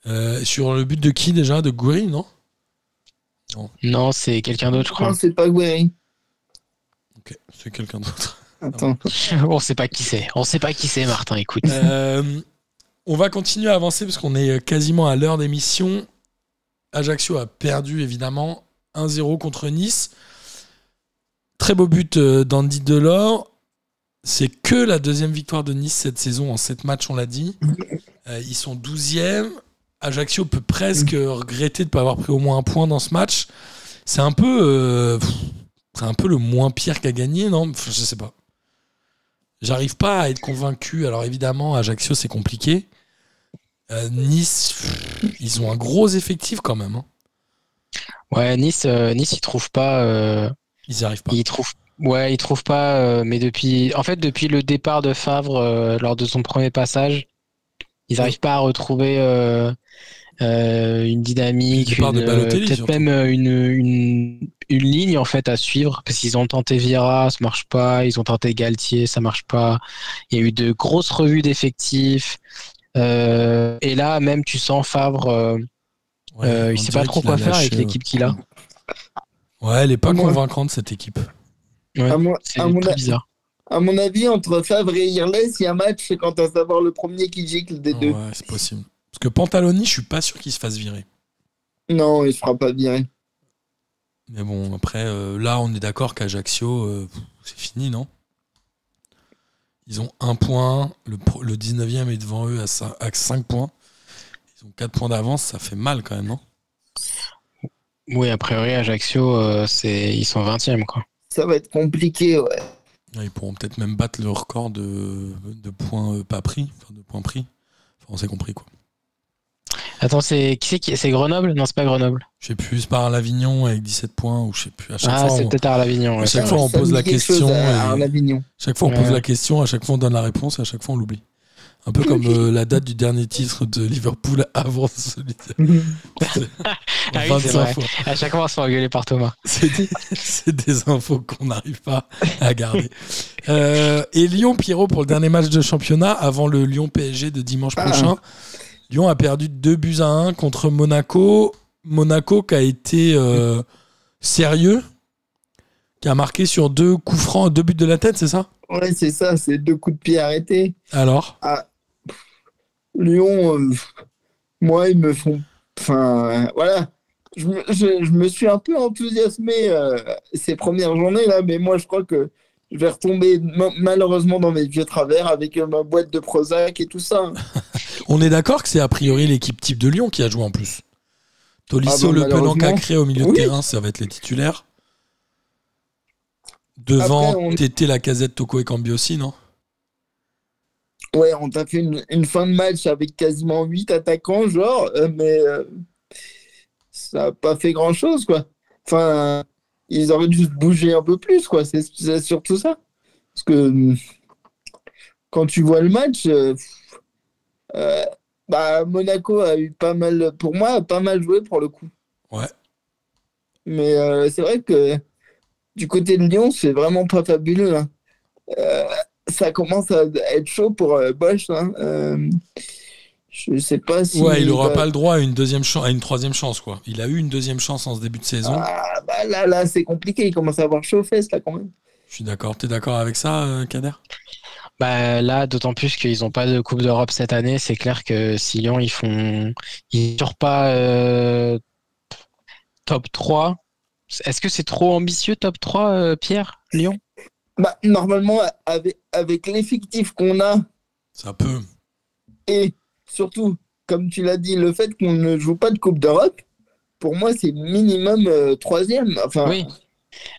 Euh, Sur le but de qui déjà? De Goury, non? Non, c'est quelqu'un d'autre, je crois. Non, c'est pas Guéry. Ok, c'est quelqu'un d'autre. Attends. On sait pas qui c'est. On sait pas qui c'est, Martin. Écoute. Euh, on va continuer à avancer parce qu'on est quasiment à l'heure d'émission. Ajaccio a perdu évidemment 1-0 contre Nice. Très beau but euh, d'Andy Delors. C'est que la deuxième victoire de Nice cette saison en 7 matchs, on l'a dit. Euh, ils sont 12e. Ajaccio peut presque regretter de ne pas avoir pris au moins un point dans ce match. C'est un peu, euh, le moins pire qu'à gagner, non? Je sais pas. J'arrive pas à être convaincu. Alors évidemment, Ajaccio, c'est compliqué. Nice, ils ont un gros effectif quand même. hein. Ouais, Nice, euh, Nice, ils trouvent pas. euh, Ils y arrivent pas. ils trouvent. Ouais, ils trouvent pas. euh, mais depuis, en fait, depuis le départ de Favre euh, lors de son premier passage, ils n'arrivent pas à retrouver euh, euh, une dynamique, Le départ une, de Balotelli, peut-être surtout. même euh, une, une, une ligne en fait à suivre parce qu'ils ont tenté Vieira, ça marche pas. Ils ont tenté Galtier, ça marche pas. Il y a eu de grosses revues d'effectifs. Euh, et là, même tu sens Favre, euh, Ouais, euh, il on sait pas trop a quoi faire avec l'équipe qu'il a. Ouais, elle est pas Moi- convaincante cette équipe. Ouais, À mon, à mon- très bizarre. à mon avis, entre Favre et Irles, il y a un match, c'est quand à savoir le premier qui gicle des deux. Ouais, c'est possible. Parce que Pantaloni, je suis pas sûr qu'il se fasse virer. Non, il se fera pas virer. Mais bon, après, euh, là, on est d'accord qu'Ajaccio, euh, c'est fini, non? Ils ont un point. Le 19e est devant eux à 5, points. Ils ont 4 points d'avance. Ça fait mal quand même, non? Oui, a priori, Ajaccio, euh, c'est ils sont 20e quoi. Ça va être compliqué, ouais. Ils pourront peut-être même battre le record de, de points euh, pas pris. Enfin, de points pris. Enfin, on s'est compris, quoi. Attends, c'est qui c'est qui c'est Grenoble? Non, c'est pas Grenoble. Je sais plus, c'est par l'Avignon avec 17 points ou je sais plus. À chaque Ah, fois, c'est on, peut-être à l'Avignon. ouais. à chaque fois, on pose la question. À, à et- l'Avignon. Chaque fois, on pose la question, à chaque fois, on donne la réponse, et à chaque fois, on l'oublie. Un peu comme euh, la date du dernier titre de Liverpool avant celui de Ah oui, c'est 25 vrai. fois. À chaque fois, on se fait engueuler par Thomas. C'est des, infos qu'on n'arrive pas à garder. Euh, et Lyon, Pierrot, pour le dernier match de championnat, avant le Lyon-PSG de dimanche Ah. prochain, Lyon a perdu 2 buts à 1 contre Monaco. Monaco qui a été euh, sérieux, qui a marqué sur deux coups francs, deux buts de la tête, c'est ça? Ouais, c'est ça, c'est deux coups de pied arrêtés. Alors? Lyon, euh, moi, ils me font. Enfin, voilà. Je me, je- je me suis un peu enthousiasmé euh, ces premières journées là, mais moi, je crois que je vais retomber ma- malheureusement dans mes vieux travers avec euh, ma boîte de Prozac et tout ça. On est d'accord que c'est a priori l'équipe type de Lyon qui a joué en plus. Tolisso, Ah Le Penant. Cacré au milieu de terrain, ça va être les titulaires. Devant, on- Tété, Lacazette, Toko et Cambi aussi, non? Ouais, on t'a fait une, une fin de match avec quasiment 8 attaquants, genre, euh, mais euh, ça n'a pas fait grand-chose, quoi. Enfin, ils auraient dû se bouger un peu plus, quoi. C'est surtout ça. Parce que quand tu vois le match, euh, euh, bah, Monaco a eu pas mal, pour moi, pas mal joué pour le coup. Ouais. Mais euh, c'est vrai que du côté de Lyon, c'est vraiment pas fabuleux. hein. Ça commence à être chaud pour euh, Bosch. hein. Euh, je sais pas si. Ouais, il n'aura va- pas le droit à une, deuxième chance, à une troisième chance, quoi. Il a eu une deuxième chance en ce début de saison. Ah, bah là, là, c'est compliqué. Il commence à avoir chaud aux fesses, là, quand même. Je suis d'accord. T'es d'accord avec ça, euh, Kader? Bah là, d'autant plus qu'ils n'ont pas de Coupe d'Europe cette année, c'est clair que si Lyon ils font, ils sortent pas euh, top 3. Est-ce que c'est trop ambitieux top 3, euh, Pierre, Lyon? Bah, normalement, avec, avec l'effectif qu'on a Ça peut. et surtout, comme tu l'as dit, le fait qu'on ne joue pas de Coupe d'Europe, pour moi, c'est minimum euh, troisième. Enfin, Oui.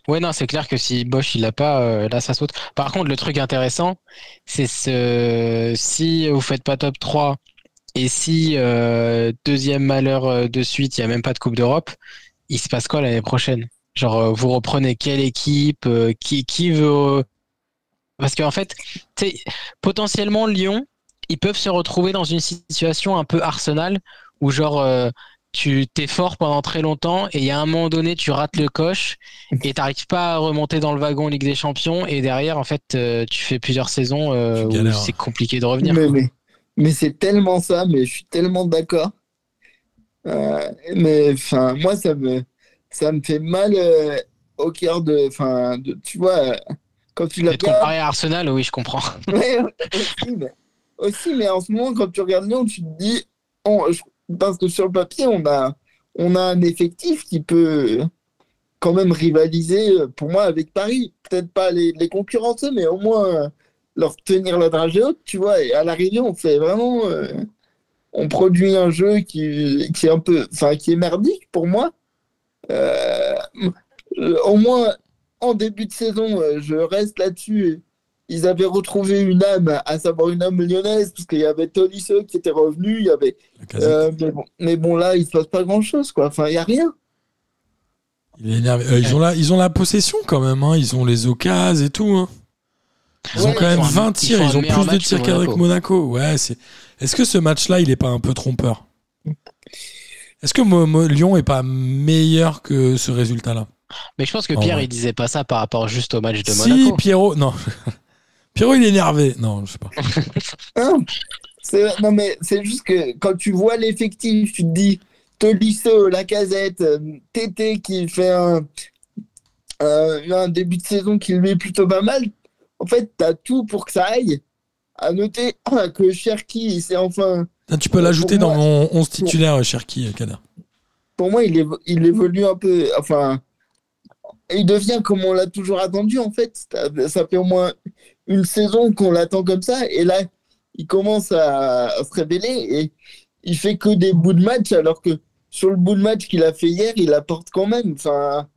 Ouais, non, c'est clair que si Bosch il l'a pas, euh, là ça saute. Par contre, le truc intéressant, c'est ce si vous faites pas top 3 et si euh, deuxième malheur de suite, il y a même pas de Coupe d'Europe, il se passe quoi l'année prochaine? Genre, euh, vous reprenez quelle équipe, euh, qui, qui veut. euh, Parce qu'en fait, tu sais, potentiellement Lyon, ils peuvent se retrouver dans une situation un peu Arsenal où genre euh, tu t'es fort pendant très longtemps et il y a un moment donné tu rates le coche et t'arrives pas à remonter dans le wagon Ligue des Champions et derrière en fait euh, tu fais plusieurs saisons euh, où c'est compliqué de revenir. mais, mais, mais c'est tellement ça, mais je suis tellement d'accord. Euh, mais enfin, moi, ça me, ça me fait mal euh, au cœur de. Enfin, de, tu vois, quand tu l'as comparer à Arsenal, oui je comprends. Ouais, aussi, mais, aussi, mais en ce moment, quand tu regardes Lyon, tu te dis, on- je- parce que sur le papier, on a, on a un effectif qui peut quand même rivaliser, euh, pour moi, avec Paris. Peut-être pas les, les concurrencer, mais au moins euh, leur tenir la dragée haute, tu vois. Et à l'arrivée, on fait vraiment. euh, on produit un jeu qui, qui est un peu. Enfin, qui est merdique pour moi. Euh, au moins, en début de saison, euh, je reste là-dessus. Ils avaient retrouvé une âme, à savoir une âme lyonnaise, parce qu'il y avait Tolisso qui était revenu, il y avait. Euh, mais, bon, mais bon, là, il se passe pas grand-chose, quoi. Enfin, il y a rien. Il est énervé. Euh, ils, ont la, ils ont la possession quand même, hein. ils ont les occasions et tout. hein. Ils ont quand ils même font un- 20 ils tirs, ils ont plus de tirs qu'avec Monaco. Ouais. Est-ce que ce match-là, il est pas un peu trompeur? Est-ce que Mo- Mo- Lyon est pas meilleur que ce résultat-là? Mais je pense que Pierre, il disait pas ça par rapport juste au match de Si Monaco. Pierrot, non. Pierrot, il est énervé. Non, je sais pas. Hein? C'est- non, mais c'est juste que quand tu vois l'effectif, tu te dis Tolisso, Lacazette, euh, Tété qui fait un, un, un début de saison qui lui est plutôt pas mal. En fait, tu as tout pour que ça aille. À noter ah, que Cherki, c'est enfin. Ah, Tu peux Euh, l'ajouter dans mon 11 titulaire, Cherki, Kader. Pour moi, il, évo- il évolue un peu. Enfin, il devient comme on l'a toujours attendu, en fait. Ça, fait au moins une saison qu'on l'attend comme ça. Et là, il commence à, à se révéler et il fait que des bouts de match, alors que sur le bout de match qu'il a fait hier, il apporte quand même. Enfin,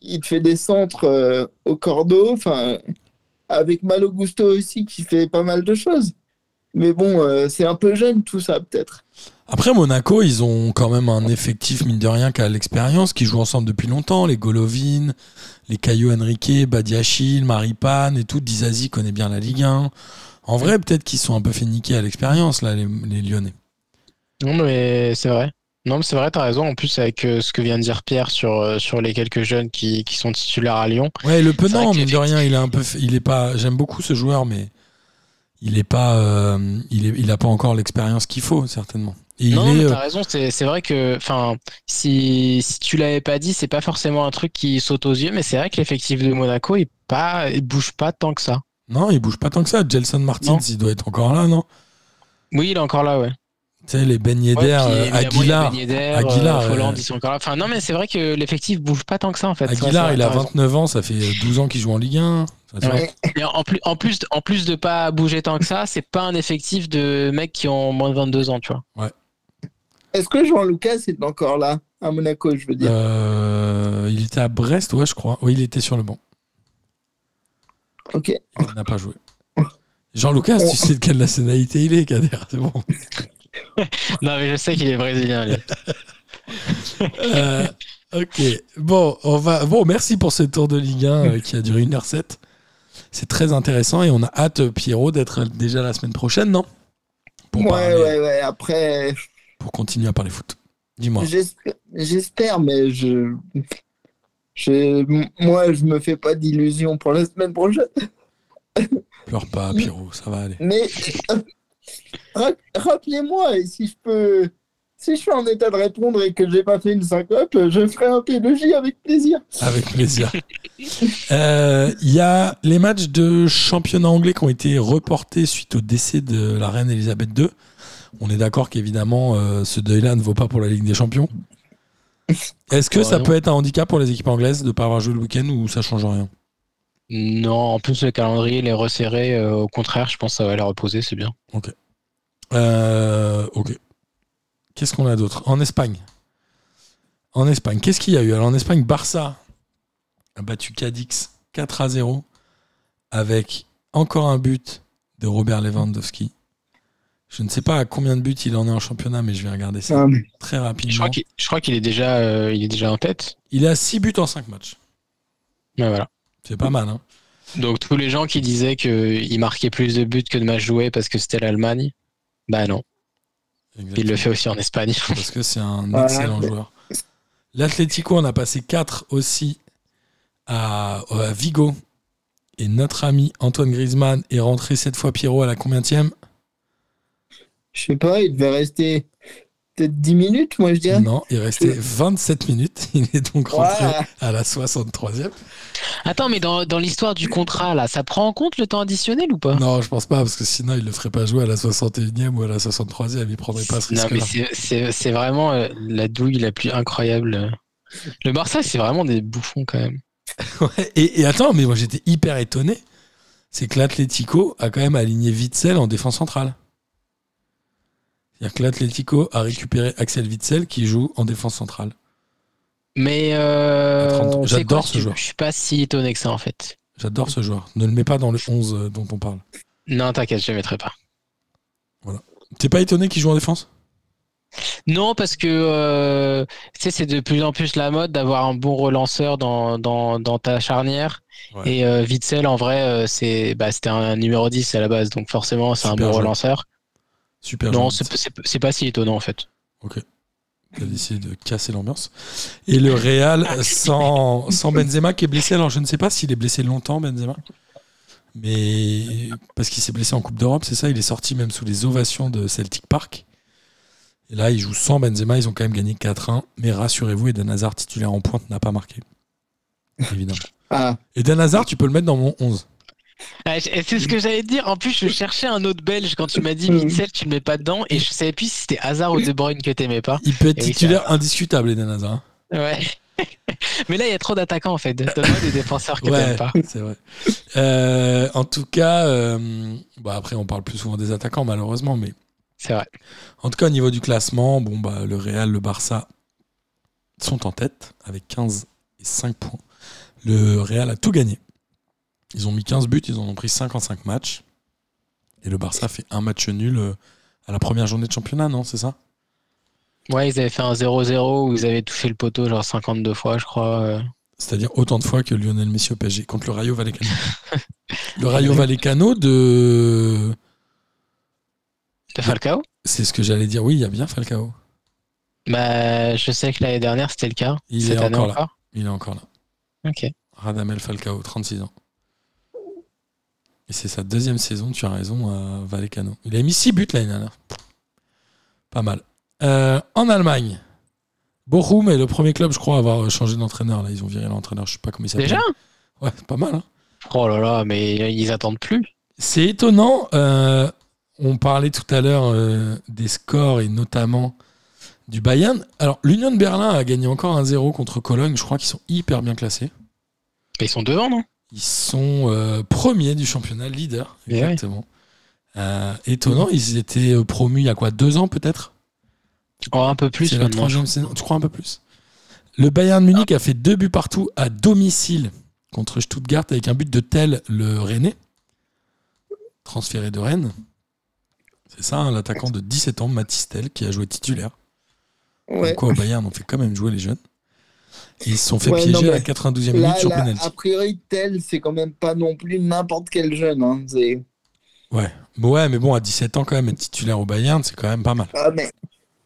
il fait des centres euh, au cordeau. Enfin, avec Malo Gusto aussi, qui fait pas mal de choses. Mais bon, euh, c'est un peu jeune tout ça, peut-être. Après, Monaco, ils ont quand même un effectif, mine de rien, qui a l'expérience, qui jouent ensemble depuis longtemps. Les Golovin, les Caio Henrique, Badiachil, Maripane et tout. Dizazi connaît bien la Ligue 1. En vrai, peut-être qu'ils sont un peu fait niquer à l'expérience, là, les, les Lyonnais. Non, mais c'est vrai. Non, mais c'est vrai, t'as raison. En plus, avec euh, ce que vient de dire Pierre sur, euh, sur les quelques jeunes qui, qui sont titulaires à Lyon. Ouais, le Penant, mine de rien, il est un peu. Il est pas. J'aime beaucoup ce joueur, mais il est pas. euh, il, est, il a pas encore l'expérience qu'il faut, certainement. Et non, euh, t'as raison. C'est vrai que, enfin, si, si tu l'avais pas dit, c'est pas forcément un truc qui saute aux yeux, mais c'est vrai que l'effectif de Monaco, il, pas, il bouge pas tant que ça. non, il bouge pas tant que ça. Gelson Martins, Non. il doit être encore là, non? Oui, il est encore là, ouais. Tu sais, les Ben Ouais, Yedder, puis, euh, Aguilar. Ben Yedder, Aguilar, euh, euh, ils sont encore là. Enfin, non, mais c'est vrai que l'effectif bouge pas tant que ça, en fait. Ouais, Aguilar, il a vrai, t'as raison. 29 ans, ça fait 12 ans qu'il joue en Ligue 1. Ça, tu vois. Ouais. Et en plus, en plus, en plus de pas bouger tant que ça, c'est pas un effectif de mecs qui ont moins de 22 ans, tu vois. Est-ce que Jean Lucas est encore là à Monaco, je veux dire? Euh, il était à Brest, ouais, je crois. Oui, il était sur le banc. Ok. Il n'a pas joué. Jean-Lucas, tu sais de quelle nationalité il est, Kader C'est bon. Non, mais je sais qu'il est brésilien, lui. Euh, ok. Bon, on va. Bon, merci pour ce tour de Ligue 1 euh, qui a duré 1h07. C'est très intéressant et on a hâte, euh, Pierrot, d'être déjà la semaine prochaine, non? Pour, ouais, parler- ouais, ouais. Après, pour continuer à parler foot. Dis-moi. j'espère- j'espère, mais je... je. Moi, je me fais pas d'illusions pour la semaine prochaine. Pleure pas, Pierrot, ça va aller. Mais rappelez-moi, et si je peux. Si je suis en état de répondre et que j'ai pas fait une syncope, je ferai un P2J avec plaisir. Avec plaisir. Euh, Il y a les matchs de championnat anglais qui ont été reportés suite au décès de la reine Elisabeth II. On est d'accord qu'évidemment, euh, ce deuil-là ne vaut pas pour la Ligue des Champions. Est-ce que ça peut être un handicap pour les équipes anglaises de ne pas avoir joué le week-end ou ça change rien? Non, en plus, le calendrier, il est resserré. euh, au contraire, je pense que ça va les reposer, c'est bien. Euh, Ok. Qu'est-ce qu'on a d'autre? En Espagne. En Espagne, qu'est-ce qu'il y a eu? Alors en Espagne, Barça a battu Cadix 4 à 0 avec encore un but de Robert Lewandowski. Je ne sais pas à combien de buts il en est en championnat, mais je vais regarder ça Ah, mais- très Je rapidement. crois qu'il je crois qu'il est, déjà, euh, il est déjà en tête. Il est à 6 buts en 5 matchs. Ouais, voilà. C'est pas mal, hein Donc, tous les gens qui disaient qu'il marquait plus de buts que de matchs joués parce que c'était l'Allemagne, bah non. Il le fait aussi en Espagne. parce que c'est un Voilà. excellent joueur. L'Atlético, on a passé 4 aussi à, à Vigo. Et notre ami Antoine Griezmann est rentré cette fois Pierrot à la combientième Je sais pas, il devait rester peut-être 10 minutes, moi je dirais. Non, il restait 27 minutes. Il est donc rentré à la 63e. Attends, mais dans, dans l'histoire du contrat, là, ça prend en compte le temps additionnel ou pas? Non, je pense pas, parce que sinon il le ferait pas jouer à la 61e ou à la 63e. Il prendrait pas ce Non, mais risque-là. c'est- vraiment euh, la douille la plus incroyable. Le Barça, c'est vraiment des bouffons quand même. Ouais, et, et attends, mais moi j'étais hyper étonné. c'est que l'Atlético a quand même aligné Witzel en défense centrale. C'est-à-dire que l'Atlético a récupéré Axel Witzel qui joue en défense centrale. Mais euh, À 30. c'est J'adore ce joueur. Je suis pas si étonné que ça en fait. J'adore ce joueur. Ne le mets pas dans le 11 euh, dont on parle. Non, t'inquiète, je le mettrai pas. T'es pas étonné qu'il joue en défense? Non, parce que euh, tu sais, c'est de plus en plus la mode d'avoir un bon relanceur dans, dans, dans ta charnière. Ouais. Et euh, Witzel, en vrai, euh, c'est bah, c'était un numéro 10 à la base, donc forcément, c'est un bon joueur. relanceur. Super Non, c'est pas si étonnant en fait. Il a décidé de casser l'ambiance. Et le Real sans, sans Benzema qui est blessé. Alors je ne sais pas s'il est blessé longtemps, Benzema. Mais parce qu'il s'est blessé en Coupe d'Europe, c'est ça. Il est sorti même sous les ovations de Celtic Park. Et là, il joue sans Benzema. Ils ont quand même gagné 4-1. Mais rassurez-vous, Eden Hazard, titulaire en pointe, n'a pas marqué. Évidemment. Ah, Eden Hazard, tu peux le mettre dans mon 11. Ah, C'est ce que j'allais te dire. En plus, je cherchais un autre belge quand tu m'as dit Witzel, tu le mets pas dedans. Et je savais plus si c'était Hazard ou De Bruyne que t'aimais pas. Il peut être Et oui, titulaire indiscutable, Eden Hazard. hein. Ouais. Mais là, il y a trop d'attaquants en fait. Donne-moi des défenseurs que Ouais, t'aimes pas. c'est vrai. Euh, en tout cas, euh, bah après, on parle plus souvent des attaquants, malheureusement, mais C'est vrai. En tout cas, au niveau du classement, bon, bah, le Real, le Barça sont en tête avec 15 et 5 points. Le Real a tout gagné. Ils ont mis 15 buts, ils en ont pris 55 matchs. Et le Barça fait un match nul euh, à la première journée de championnat, non C'est ça? Ouais, ils avaient fait un 0-0 où ils avaient touché le poteau genre 52 fois, je crois. euh. C'est-à-dire autant de fois que Lionel Messi au PSG contre le Rayo Vallecano. le Rayo Vallecano de. De Falcao? C'est ce que j'allais dire. Oui, il y a bien Falcao. Bah, je sais que l'année dernière c'était le cas. Il Cette est année encore là. encore. Il est encore là. Ok. Radamel Falcao, 36 ans. Et c'est sa deuxième saison, tu as raison, à Vallecano. Il a mis 6 buts l'année dernière. Pas mal. Euh, en Allemagne, Bochum est le premier club, je crois, à avoir changé d'entraîneur. Là, ils ont viré l'entraîneur, je sais pas comment il s'appelle. Déjà? Ouais, pas mal. hein. Oh là là, mais ils attendent plus. C'est étonnant. euh, on parlait tout à l'heure euh, des scores et notamment du Bayern. Alors, l'Union de Berlin a gagné encore un 0 contre Cologne. Je crois qu'ils sont hyper bien classés. Ils sont devant, non? Ils sont euh, premiers du championnat, leader. Eh Exactement. Euh, étonnant, ils étaient euh, promus il y a quoi Deux ans peut-être? Oh, un peu plus C'est la troisième saison. Tu crois un peu plus? Le Bayern Munich a fait deux buts partout à domicile contre Stuttgart avec un but de tel le Rennais, transféré de Rennes. C'est ça, hein, l'attaquant de 17 ans, Mathis Tel, qui a joué titulaire. ouais. Quoi, au Bayern, on fait quand même jouer les jeunes. Ils se sont fait Ouais, piéger non, à la mais 92e minute sur penalty. a priori, tel, c'est quand même pas non plus n'importe quel jeune. Hein. C'est- Ouais. ouais, mais bon, à 17 ans, quand même, être titulaire au Bayern, c'est quand même pas mal. Ah, mais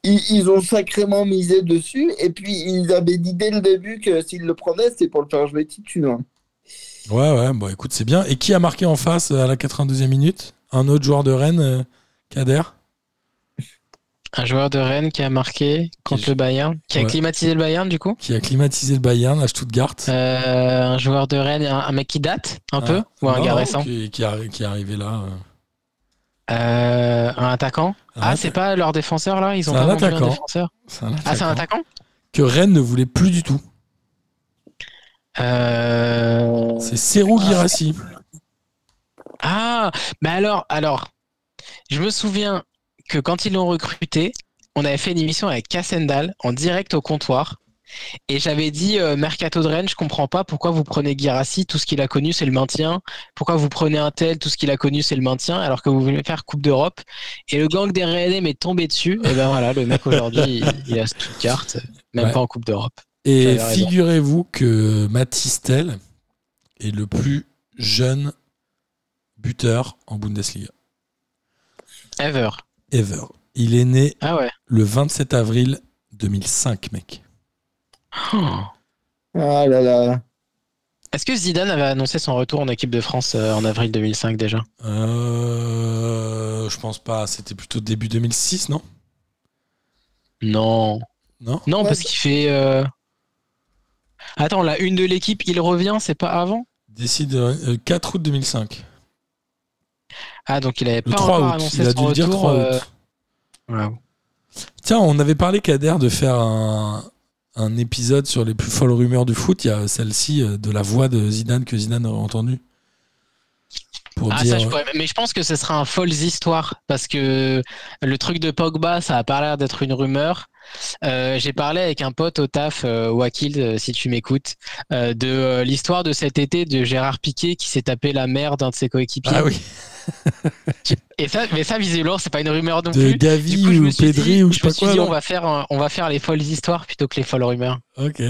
ils, ils ont sacrément misé dessus. Et puis, ils avaient dit dès le début que s'ils le prenaient, c'était pour le faire jouer titulaire. Ouais, ouais, bon, écoute, c'est bien. Et qui a marqué en face à la 92e minute? Un autre joueur de Rennes, euh, Kader? Un joueur de Rennes qui a marqué contre Qui- le Bayern, qui a Ouais. climatisé le Bayern du coup. qui a climatisé le Bayern à Stuttgart. Euh, un joueur de Rennes, un, un mec qui date un peu Ah, ou un non, gars récent. Qui, qui arri- qui est arrivé là. euh. Euh, un attaquant. Ah, c'est pas leur défenseur là Ils ont pas un attaquant. défenseur Ah, c'est un attaquant attaquant que Rennes ne voulait plus du tout. euh... C'est Serou Girassi. Ah, mais alors, alors, je me souviens que quand ils l'ont recruté, on avait fait une émission avec Cassendal en direct au comptoir. Et j'avais dit, euh, Mercato de Rennes, je comprends pas pourquoi vous prenez Girassi, tout ce qu'il a connu c'est le maintien. Pourquoi vous prenez un tel, tout ce qu'il a connu c'est le maintien, alors que vous voulez faire Coupe d'Europe. Et le gang des Rennais m'est tombé dessus. Et ben voilà, le mec aujourd'hui, il, il à Stuttgart, même Ouais. pas en Coupe d'Europe. Et figurez-vous que Mathis Tel est le plus jeune buteur en Bundesliga. Ever. Ever. Il est né Ah ouais. le 27 avril 2005, mec. Oh. Ah là là. Est-ce que Zidane avait annoncé son retour en équipe de France euh, en avril 2005 déjà? Euh, je pense pas. C'était plutôt début 2006, non? Non. Non? Non, Ouais, parce qu'il fait. euh, Attends, la une de l'équipe, il revient, c'est pas avant? Décide euh, 4 août 2005. Ah, donc il avait Le pas 3 encore août. annoncé Il a son dû le dire retour. 3 août. euh, ouais. Tiens, on avait parlé, Kader, de faire un, un épisode sur les plus folles rumeurs du foot. Il y a celle-ci euh, de la voix de Zidane que Zidane aurait entendue. pour Ah, dire. ça, je pourrais- Mais je pense que ce sera un folles histoire parce que le truc de Pogba, ça a pas l'air d'être une rumeur. Euh, J'ai parlé avec un pote au taf, euh, Wakil, euh, si tu m'écoutes, euh, de l'histoire de cet été de Gérard Piquet qui s'est tapé la mère d'un de ses coéquipiers. Ah oui, Et ça, mais ça, visiblement, c'est pas une rumeur non de plus. Gavi Du coup, je me ou suis Pedri dit- ou je sais pas quoi. dit, on va faire, on va faire les folles histoires plutôt que les folles rumeurs. Ok.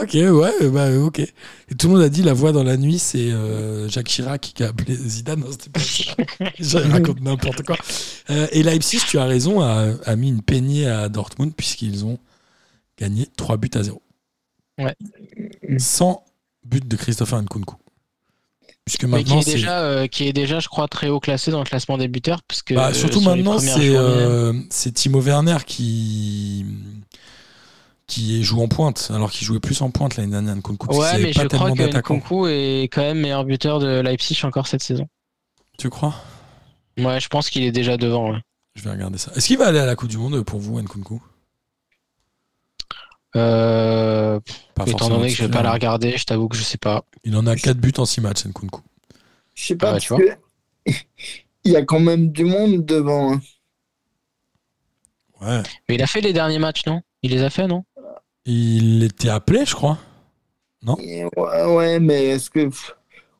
Ok, ouais, bah ok. Et tout le monde a dit la voix dans la nuit, c'est euh, Jacques Chirac qui a appelé Zidane. Non, c'était pas ça. Je raconte n'importe quoi. Euh, et Leipzig, tu as raison, a, a mis une peignée à Dortmund puisqu'ils ont gagné 3 buts à 0. Ouais. Sans but de Christopher Nkunku. Puisque Mais qui maintenant, est, déjà, euh, qui est déjà, je crois, très haut classé dans le classement des buteurs. Parce que, Bah, euh, surtout maintenant, c'est journées- euh, c'est Timo Werner qui qui joue en pointe, alors qu'il jouait plus en pointe l'année dernière. Nkunku, Ouais, mais pas je crois tellement que. Nkunku est quand même meilleur buteur de Leipzig encore cette saison. Tu crois? Ouais, je pense qu'il est déjà devant. ouais. Je vais regarder ça. Est-ce qu'il va aller à la Coupe du Monde pour vous, Nkunku? Euh, Pas étant donné que je vais pas la regarder, je t'avoue que je sais pas. Il en a 4 buts en 6 matchs, Nkunku. Je sais pas, Ah, parce tu vois. que il y a quand même du monde devant. hein. Ouais. Mais il a fait les derniers matchs, non? Il les a fait, non? Il était appelé, je crois. Et ouais, ouais, mais est-ce que.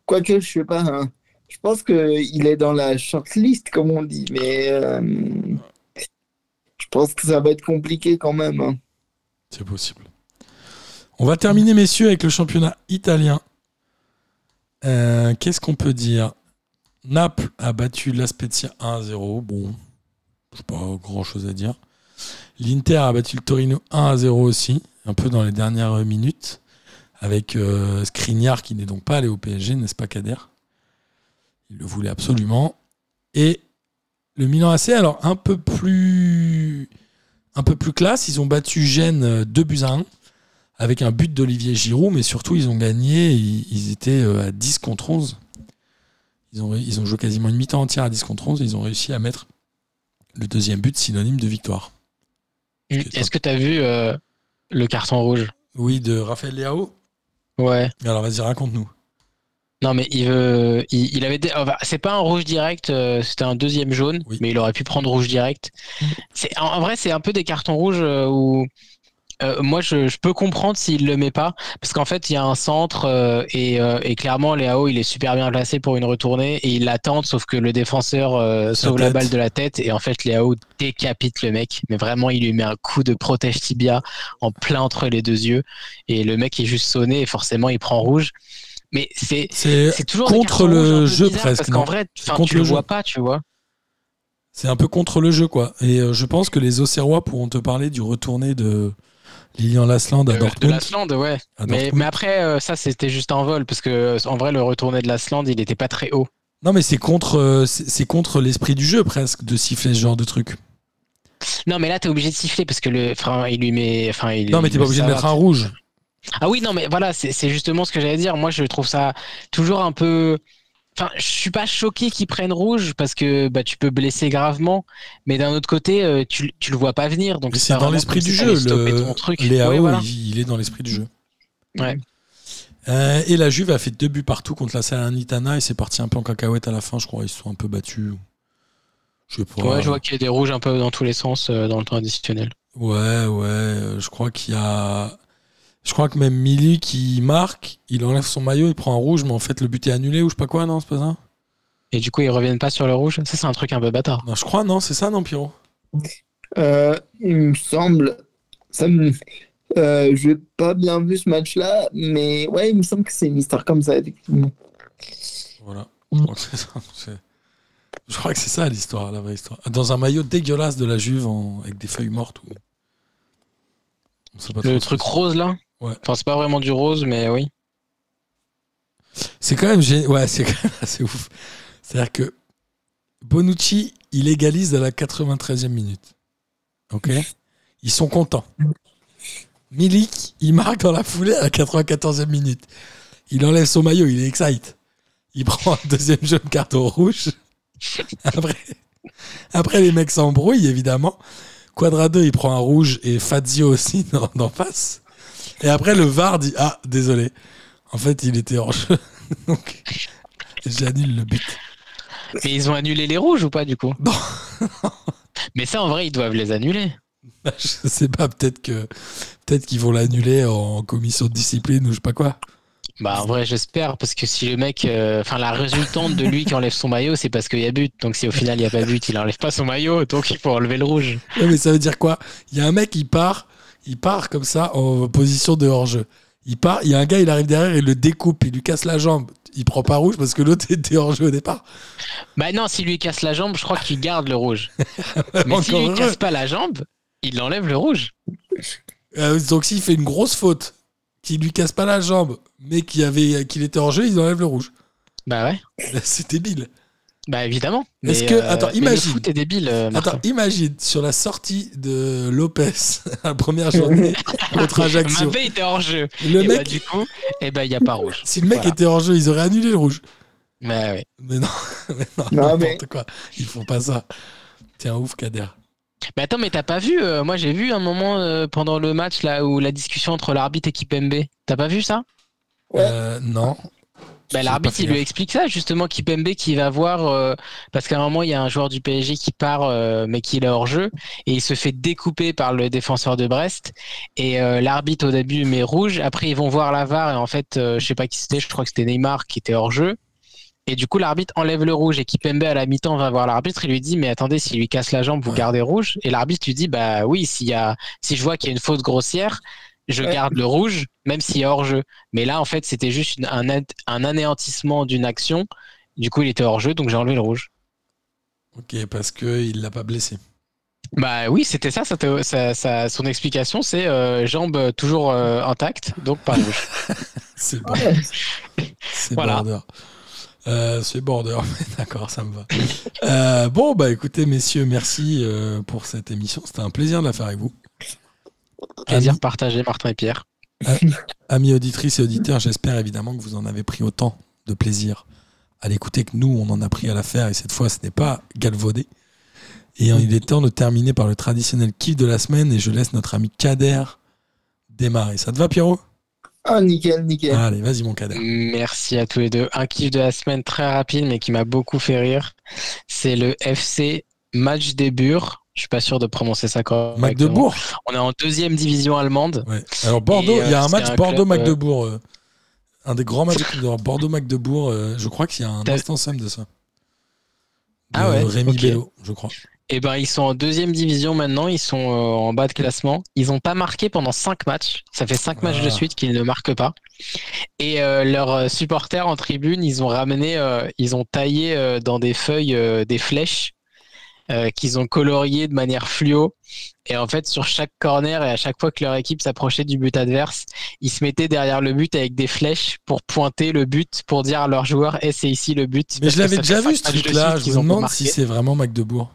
Quoique, je sais pas. hein. Je pense qu'il est dans la shortlist, comme on dit, mais. euh, Je pense que ça va être compliqué quand même. hein. C'est possible. On va terminer, messieurs, avec le championnat italien. Euh, Qu'est-ce qu'on peut dire? Naples a battu la Spezia 1-0. Bon, je pas grand chose à dire. L'Inter a battu le Torino 1-0 aussi, un peu dans les dernières minutes, avec euh, Skriniar qui n'est donc pas allé au PSG, n'est-ce pas, Kader? Il le voulait absolument. Et le Milan AC, alors un peu plus, un peu plus classe, ils ont battu Gênes euh, 2 buts à 1 avec un but d'Olivier Giroud, mais surtout ils ont gagné, ils, étaient euh, à 10 contre 11. Ils ont, ils ont joué quasiment une mi-temps entière à 10 contre 11 et ils ont réussi à mettre le deuxième but synonyme de victoire. Mm. Est-ce que t'as vu euh, le carton rouge? Oui, de Raphaël Leao. Ouais. Alors vas-y, raconte-nous. Non, mais il veut. Il, il avait. dé- enfin, c'est pas un rouge direct, euh, c'était un deuxième jaune, Oui. mais il aurait pu prendre rouge direct. C'est en, en vrai, c'est un peu des cartons rouges euh, où. Euh, moi, je, je peux comprendre s'il le met pas, parce qu'en fait, il y a un centre euh, et, euh, et clairement, Léao, il est super bien placé pour une retournée et il l'attend, sauf que le défenseur euh, Sa sauve la balle de la tête et en fait, Léao décapite le mec, mais vraiment, il lui met un coup de protège tibia en plein entre les deux yeux et le mec est juste sonné et forcément, il prend rouge. Mais c'est toujours contre le jeu presque. Parce qu'en vrai, tu le vois pas, tu vois. C'est un peu contre le jeu, quoi. Et euh, je pense que les Auxerrois pourront te parler du retourné de Lilian Lasland à Euh, de Dortmund. l'Asland, ouais. Mais, après, euh, ça, c'était juste un vol, parce que euh, en vrai, le retourné de l'Asland, il était pas très haut. Non, mais c'est contre, euh, c'est contre l'esprit du jeu presque de siffler ce genre de truc. Non, mais là, t'es obligé de siffler parce que le, enfin, il lui met, enfin, il. Non, mais t'es pas obligé de mettre un rouge. Ah oui, non, mais voilà, c'est justement ce que j'allais dire. Moi, je trouve ça toujours un peu. Enfin, je suis pas choqué qu'ils prennent rouge parce que bah, tu peux blesser gravement, mais d'un autre côté, euh, tu, tu le vois pas venir. Donc c'est dans l'esprit du jeu. Le... ton truc. Léao, Ouais, voilà. il, il est dans l'esprit du jeu. Ouais. Euh, et la Juve a fait deux buts partout contre la Salernitana et c'est parti un peu en cacahuète à la fin, je crois. Ils se sont un peu battus. Je sais pas. Ouais, je vois qu'il y a des rouges un peu dans tous les sens euh, dans le temps additionnel. Ouais, ouais. Je crois qu'il y a. Je crois que même Milik qui marque, il enlève son maillot, il prend un rouge, mais en fait le but est annulé ou je sais pas quoi, non, c'est pas ça Et du coup, ils reviennent pas sur le rouge? Ça, c'est un truc un peu bâtard. Non, je crois, non, c'est ça, non, Pierrot? Euh, il me semble. Ça me... euh, je n'ai pas bien vu ce match-là, mais ouais, il me semble que c'est une histoire comme ça, effectivement. Voilà. Je crois que c'est ça. Je crois que c'est ça l'histoire, la vraie histoire. Dans un maillot dégueulasse de la Juve en- avec des feuilles mortes. Ou... On sait pas Le truc rose là? Ouais. Enfin, c'est pas vraiment du rose, mais oui. C'est quand même gé- ouais, c'est quand même assez ouf. C'est-à-dire que Bonucci, il égalise à la 93e minute. Ok? Ils sont contents. Milik, il marque dans la foulée à la 94e minute. Il enlève son maillot, il est excite. Il prend un deuxième jaune carton rouge. Après, après les mecs s'embrouillent, évidemment. Quadrado, il prend un rouge et Fazio aussi d'en face. Et après, le VAR dit Ah, désolé. En fait, il était en jeu. Donc, j'annule le but. Mais ils ont annulé les rouges ou pas du coup? Non. Mais ça, en vrai, ils doivent les annuler. Je sais pas, peut-être que peut-être qu'ils vont l'annuler en commission de discipline ou je sais pas quoi. Bah en vrai j'espère parce que si le mec, euh, enfin la résultante de lui qui enlève son maillot c'est parce qu'il y a but donc si au final il y a pas but il enlève pas son maillot donc il faut enlever le rouge. Ouais, mais ça veut dire quoi? Il y a un mec, il part, il part comme ça en position de hors-jeu. Il part, il y a un gars, il arrive derrière, il le découpe, il lui casse la jambe. Il prend pas rouge parce que l'autre était hors-jeu au départ. Bah non s'il lui casse la jambe je crois qu'il garde le rouge. Mais s'il lui casse pas la jambe il enlève le rouge. Euh, donc s'il fait une grosse faute, qu'il lui casse pas la jambe, mais qu'il avait, qu'il était hors-jeu, il enlève le rouge. Bah ouais. C'est débile. Bah évidemment. Mais, Est-ce que- attends, mais imagine. Le foot est débile. euh, Martin. Attends, imagine sur la sortie de Lopez à la première journée contre Ajaccio. Mbappé était hors jeu. Le et bah, mec, du coup, et bah il y a pas rouge. si le mec Voilà. était hors jeu, ils auraient annulé le rouge. Mais ouais. Mais non, mais non, Non, n'importe mais- quoi. Ils font pas ça. Tiens, ouf, Kader. Mais attends, mais t'as pas vu euh, Moi, j'ai vu un moment euh, pendant le match là où la discussion entre l'arbitre et Kipembe. T'as pas vu ça? Ouais. Euh, non. Bah, L'arbitre, il lui explique ça justement. Kipembe qui va voir euh, parce qu'à un moment, il y a un joueur du PSG qui part, euh, mais qui est hors jeu et il se fait découper par le défenseur de Brest. Et euh, l'arbitre au début met rouge. Après, ils vont voir la VAR et en fait, euh, je sais pas qui c'était. Je crois que c'était Neymar qui était hors jeu. Et du coup, l'arbitre enlève le rouge et Kipembe à la mi-temps va voir l'arbitre et lui dit Mais attendez, s'il lui casse la jambe, vous Ouais. gardez rouge Et l'arbitre lui dit Bah oui, s'il y a, si je vois qu'il y a une faute grossière, je Ouais. garde le rouge, même s'il est hors jeu. Mais là, en fait, c'était juste une- un, un anéantissement d'une action. Du coup, il était hors jeu, donc j'ai enlevé le rouge. Ok, parce qu'il l'a pas blessé. Bah oui, c'était ça, ça- ça- son explication, c'est euh, jambe toujours euh, intacte, donc pas rouge. C'est bon. Ouais. C'est Voilà. border. Euh, c'est border, mais d'accord, ça me va. Euh, bon, bah écoutez, messieurs, merci euh, pour cette émission. C'était un plaisir de la faire avec vous. Plaisir Amis, partagé, Martin et Pierre. amis auditrices et auditeurs, j'espère évidemment que vous en avez pris autant de plaisir à l'écouter que nous, on en a pris à la faire. Et cette fois, ce n'est pas galvaudé. Et euh, il est temps de terminer par le traditionnel kiff de la semaine. Et je laisse notre ami Kader démarrer. Ça te va, Pierrot? Ah, nickel, nickel. Allez, vas-y, mon Kader. Merci à tous les deux. Un kiff de la semaine très rapide, mais qui m'a beaucoup fait rire. C'est le FC Match des Bures. Je suis pas sûr de prononcer ça correctement. Magdebourg On est en deuxième division allemande. Ouais. Alors Bordeaux, euh, il y a un c'est match un Bordeaux-Magdebourg. euh, un des grands matchs de. Bordeaux-Magdebourg, euh, je crois qu'il y a un instant Sam de ça. De Ah ouais, Rémi ok. Bello, je crois. Et ben ils sont en deuxième division maintenant. Ils sont euh, en bas de classement. Ils n'ont pas marqué pendant cinq matchs. Ça fait cinq matchs de Ah. suite qu'ils ne marquent pas. Et euh, leurs euh, supporters en tribune, ils ont ramené, euh, ils ont taillé euh, dans des feuilles euh, des flèches euh, qu'ils ont coloriées de manière fluo. Et en fait, sur chaque corner et à chaque fois que leur équipe s'approchait du but adverse, ils se mettaient derrière le but avec des flèches pour pointer le but, pour dire à leurs joueurs, eh, c'est ici le but. Mais je l'avais déjà vu ce truc-là. Je me demande si c'est vraiment Magdebourg.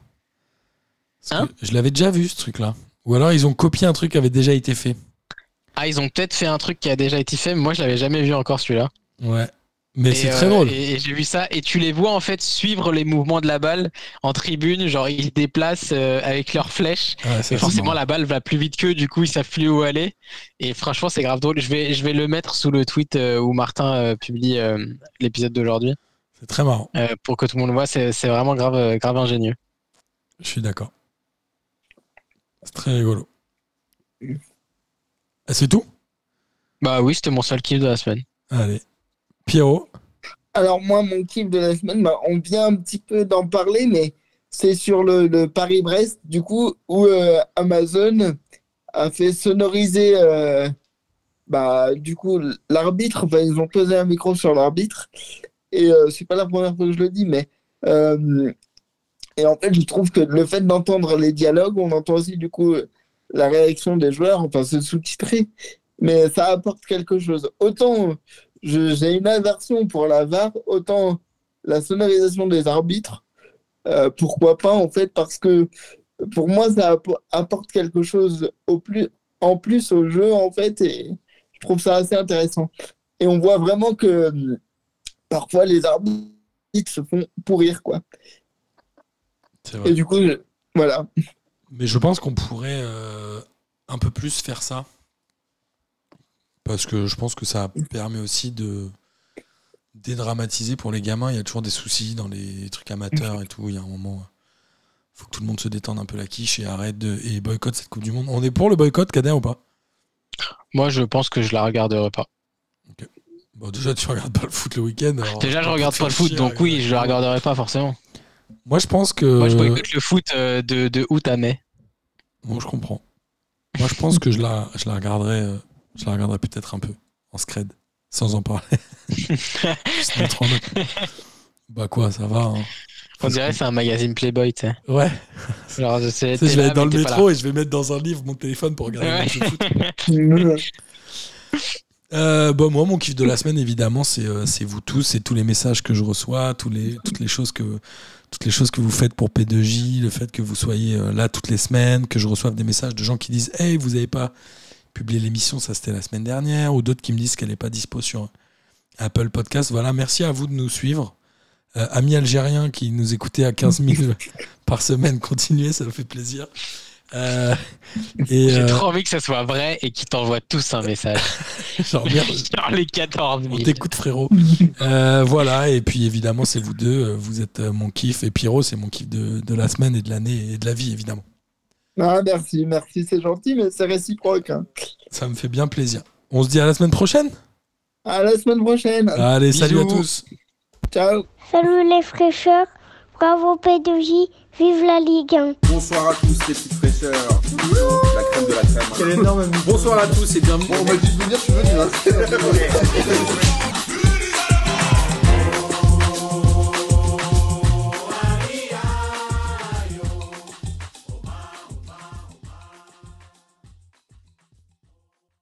Hein je l'avais déjà vu ce truc-là. Ou alors ils ont copié un truc qui avait déjà été fait. Ah, ils ont peut-être fait un truc qui a déjà été fait, mais moi je l'avais jamais vu encore celui-là. Ouais. Mais c'est euh, très drôle. Et, et j'ai vu ça, et tu les vois en fait suivre les mouvements de la balle en tribune, genre ils se déplacent euh, avec leurs flèches, et c'est forcément marrant. la balle va plus vite qu'eux, du coup ils savent plus où aller. Et franchement, c'est grave drôle. Je vais, je vais le mettre sous le tweet euh, où Martin publie l'épisode d'aujourd'hui C'est très marrant. euh, pour que tout le monde le voit. C'est vraiment grave, grave ingénieux. Je suis d'accord. C'est très rigolo. Ah, c'est tout? Bah oui, c'était mon seul kiff de la semaine. Allez. Pierrot Alors moi, mon kiff de la semaine, bah, on vient un petit peu d'en parler, mais c'est sur le, Paris-Brest, du coup, où euh, Amazon a fait sonoriser, euh, bah, du coup, l'arbitre. Enfin, ils ont posé un micro sur l'arbitre. Et euh, c'est pas la première fois que je le dis, mais et en fait, je trouve que le fait d'entendre les dialogues, on entend aussi du coup la réaction des joueurs. Enfin, c'est sous-titré, mais ça apporte quelque chose. Autant j'ai une aversion pour la VAR, autant la sonorisation des arbitres, euh, pourquoi pas en fait, parce que pour moi ça appo- apporte quelque chose au plus, en plus au jeu en fait, et je trouve ça assez intéressant. Et on voit vraiment que hum, parfois les arbitres se font pourrir quoi. Vrai. Et du coup, je- voilà. Mais je pense qu'on pourrait euh, un peu plus faire ça. Parce que je pense que ça permet aussi de, dédramatiser pour les gamins. Il y a toujours des soucis dans les trucs amateurs et tout. Il y a un moment, faut que tout le monde se détende un peu la quiche et arrête de et boycotte cette Coupe du Monde. On est pour le boycott, Kader ou pas? Moi, je pense que je la regarderai pas. Bon, déjà, tu regardes pas le foot le week-end. Déjà, je regarde pas le foot, donc oui, je la regarderai pas forcément. Moi, je pense que. Moi, je boycotte le foot euh, de, de août à mai. Bon, je comprends. Moi, je pense que je la, je la regarderai, euh, je la regarderai peut-être un peu en scred, sans en parler. Bah quoi, ça va. hein. On dirait que c'est un magazine Playboy, tu sais. Ouais. Genre, Tu sais, je vais être dans le métro et je vais mettre dans un livre mon téléphone pour regarder Ouais. foot. Euh, bon, moi, mon kiff de la semaine, évidemment, c'est euh, c'est vous tous, c'est tous les messages que je reçois, tous les, toutes, les choses que, toutes les choses que vous faites pour P2J, le fait que vous soyez euh, là toutes les semaines, que je reçoive des messages de gens qui disent Hey, vous n'avez pas publié l'émission, ça c'était la semaine dernière, ou d'autres qui me disent qu'elle n'est pas dispo sur Apple Podcast. Voilà, merci à vous de nous suivre. Euh, amis algériens qui nous écoutaient à 15 000 par semaine, continuez, ça me fait plaisir. Euh, J'ai euh, trop envie que ça soit vrai et qu'ils t'envoient tous un message. genre, les 14 000. On t'écoute frérot. Euh, voilà, et puis évidemment c'est vous deux, euh, vous êtes euh, mon kiff, et Pierrot c'est mon kiff de, de la semaine et de l'année et de la vie évidemment. Ah, merci, merci, c'est gentil, mais c'est réciproque. hein. Ça me fait bien plaisir. On se dit à la semaine prochaine? À la semaine prochaine. Allez, salut à tous Ciao. Salut les fraîcheurs, bravo P2J, vive la Ligue 1. Bonsoir à tous les petites fraîcheurs. La crème de la crème. Énorme Bonsoir à tous et bienvenue. Bon, on m'a dit de venir, je suis venu. hein.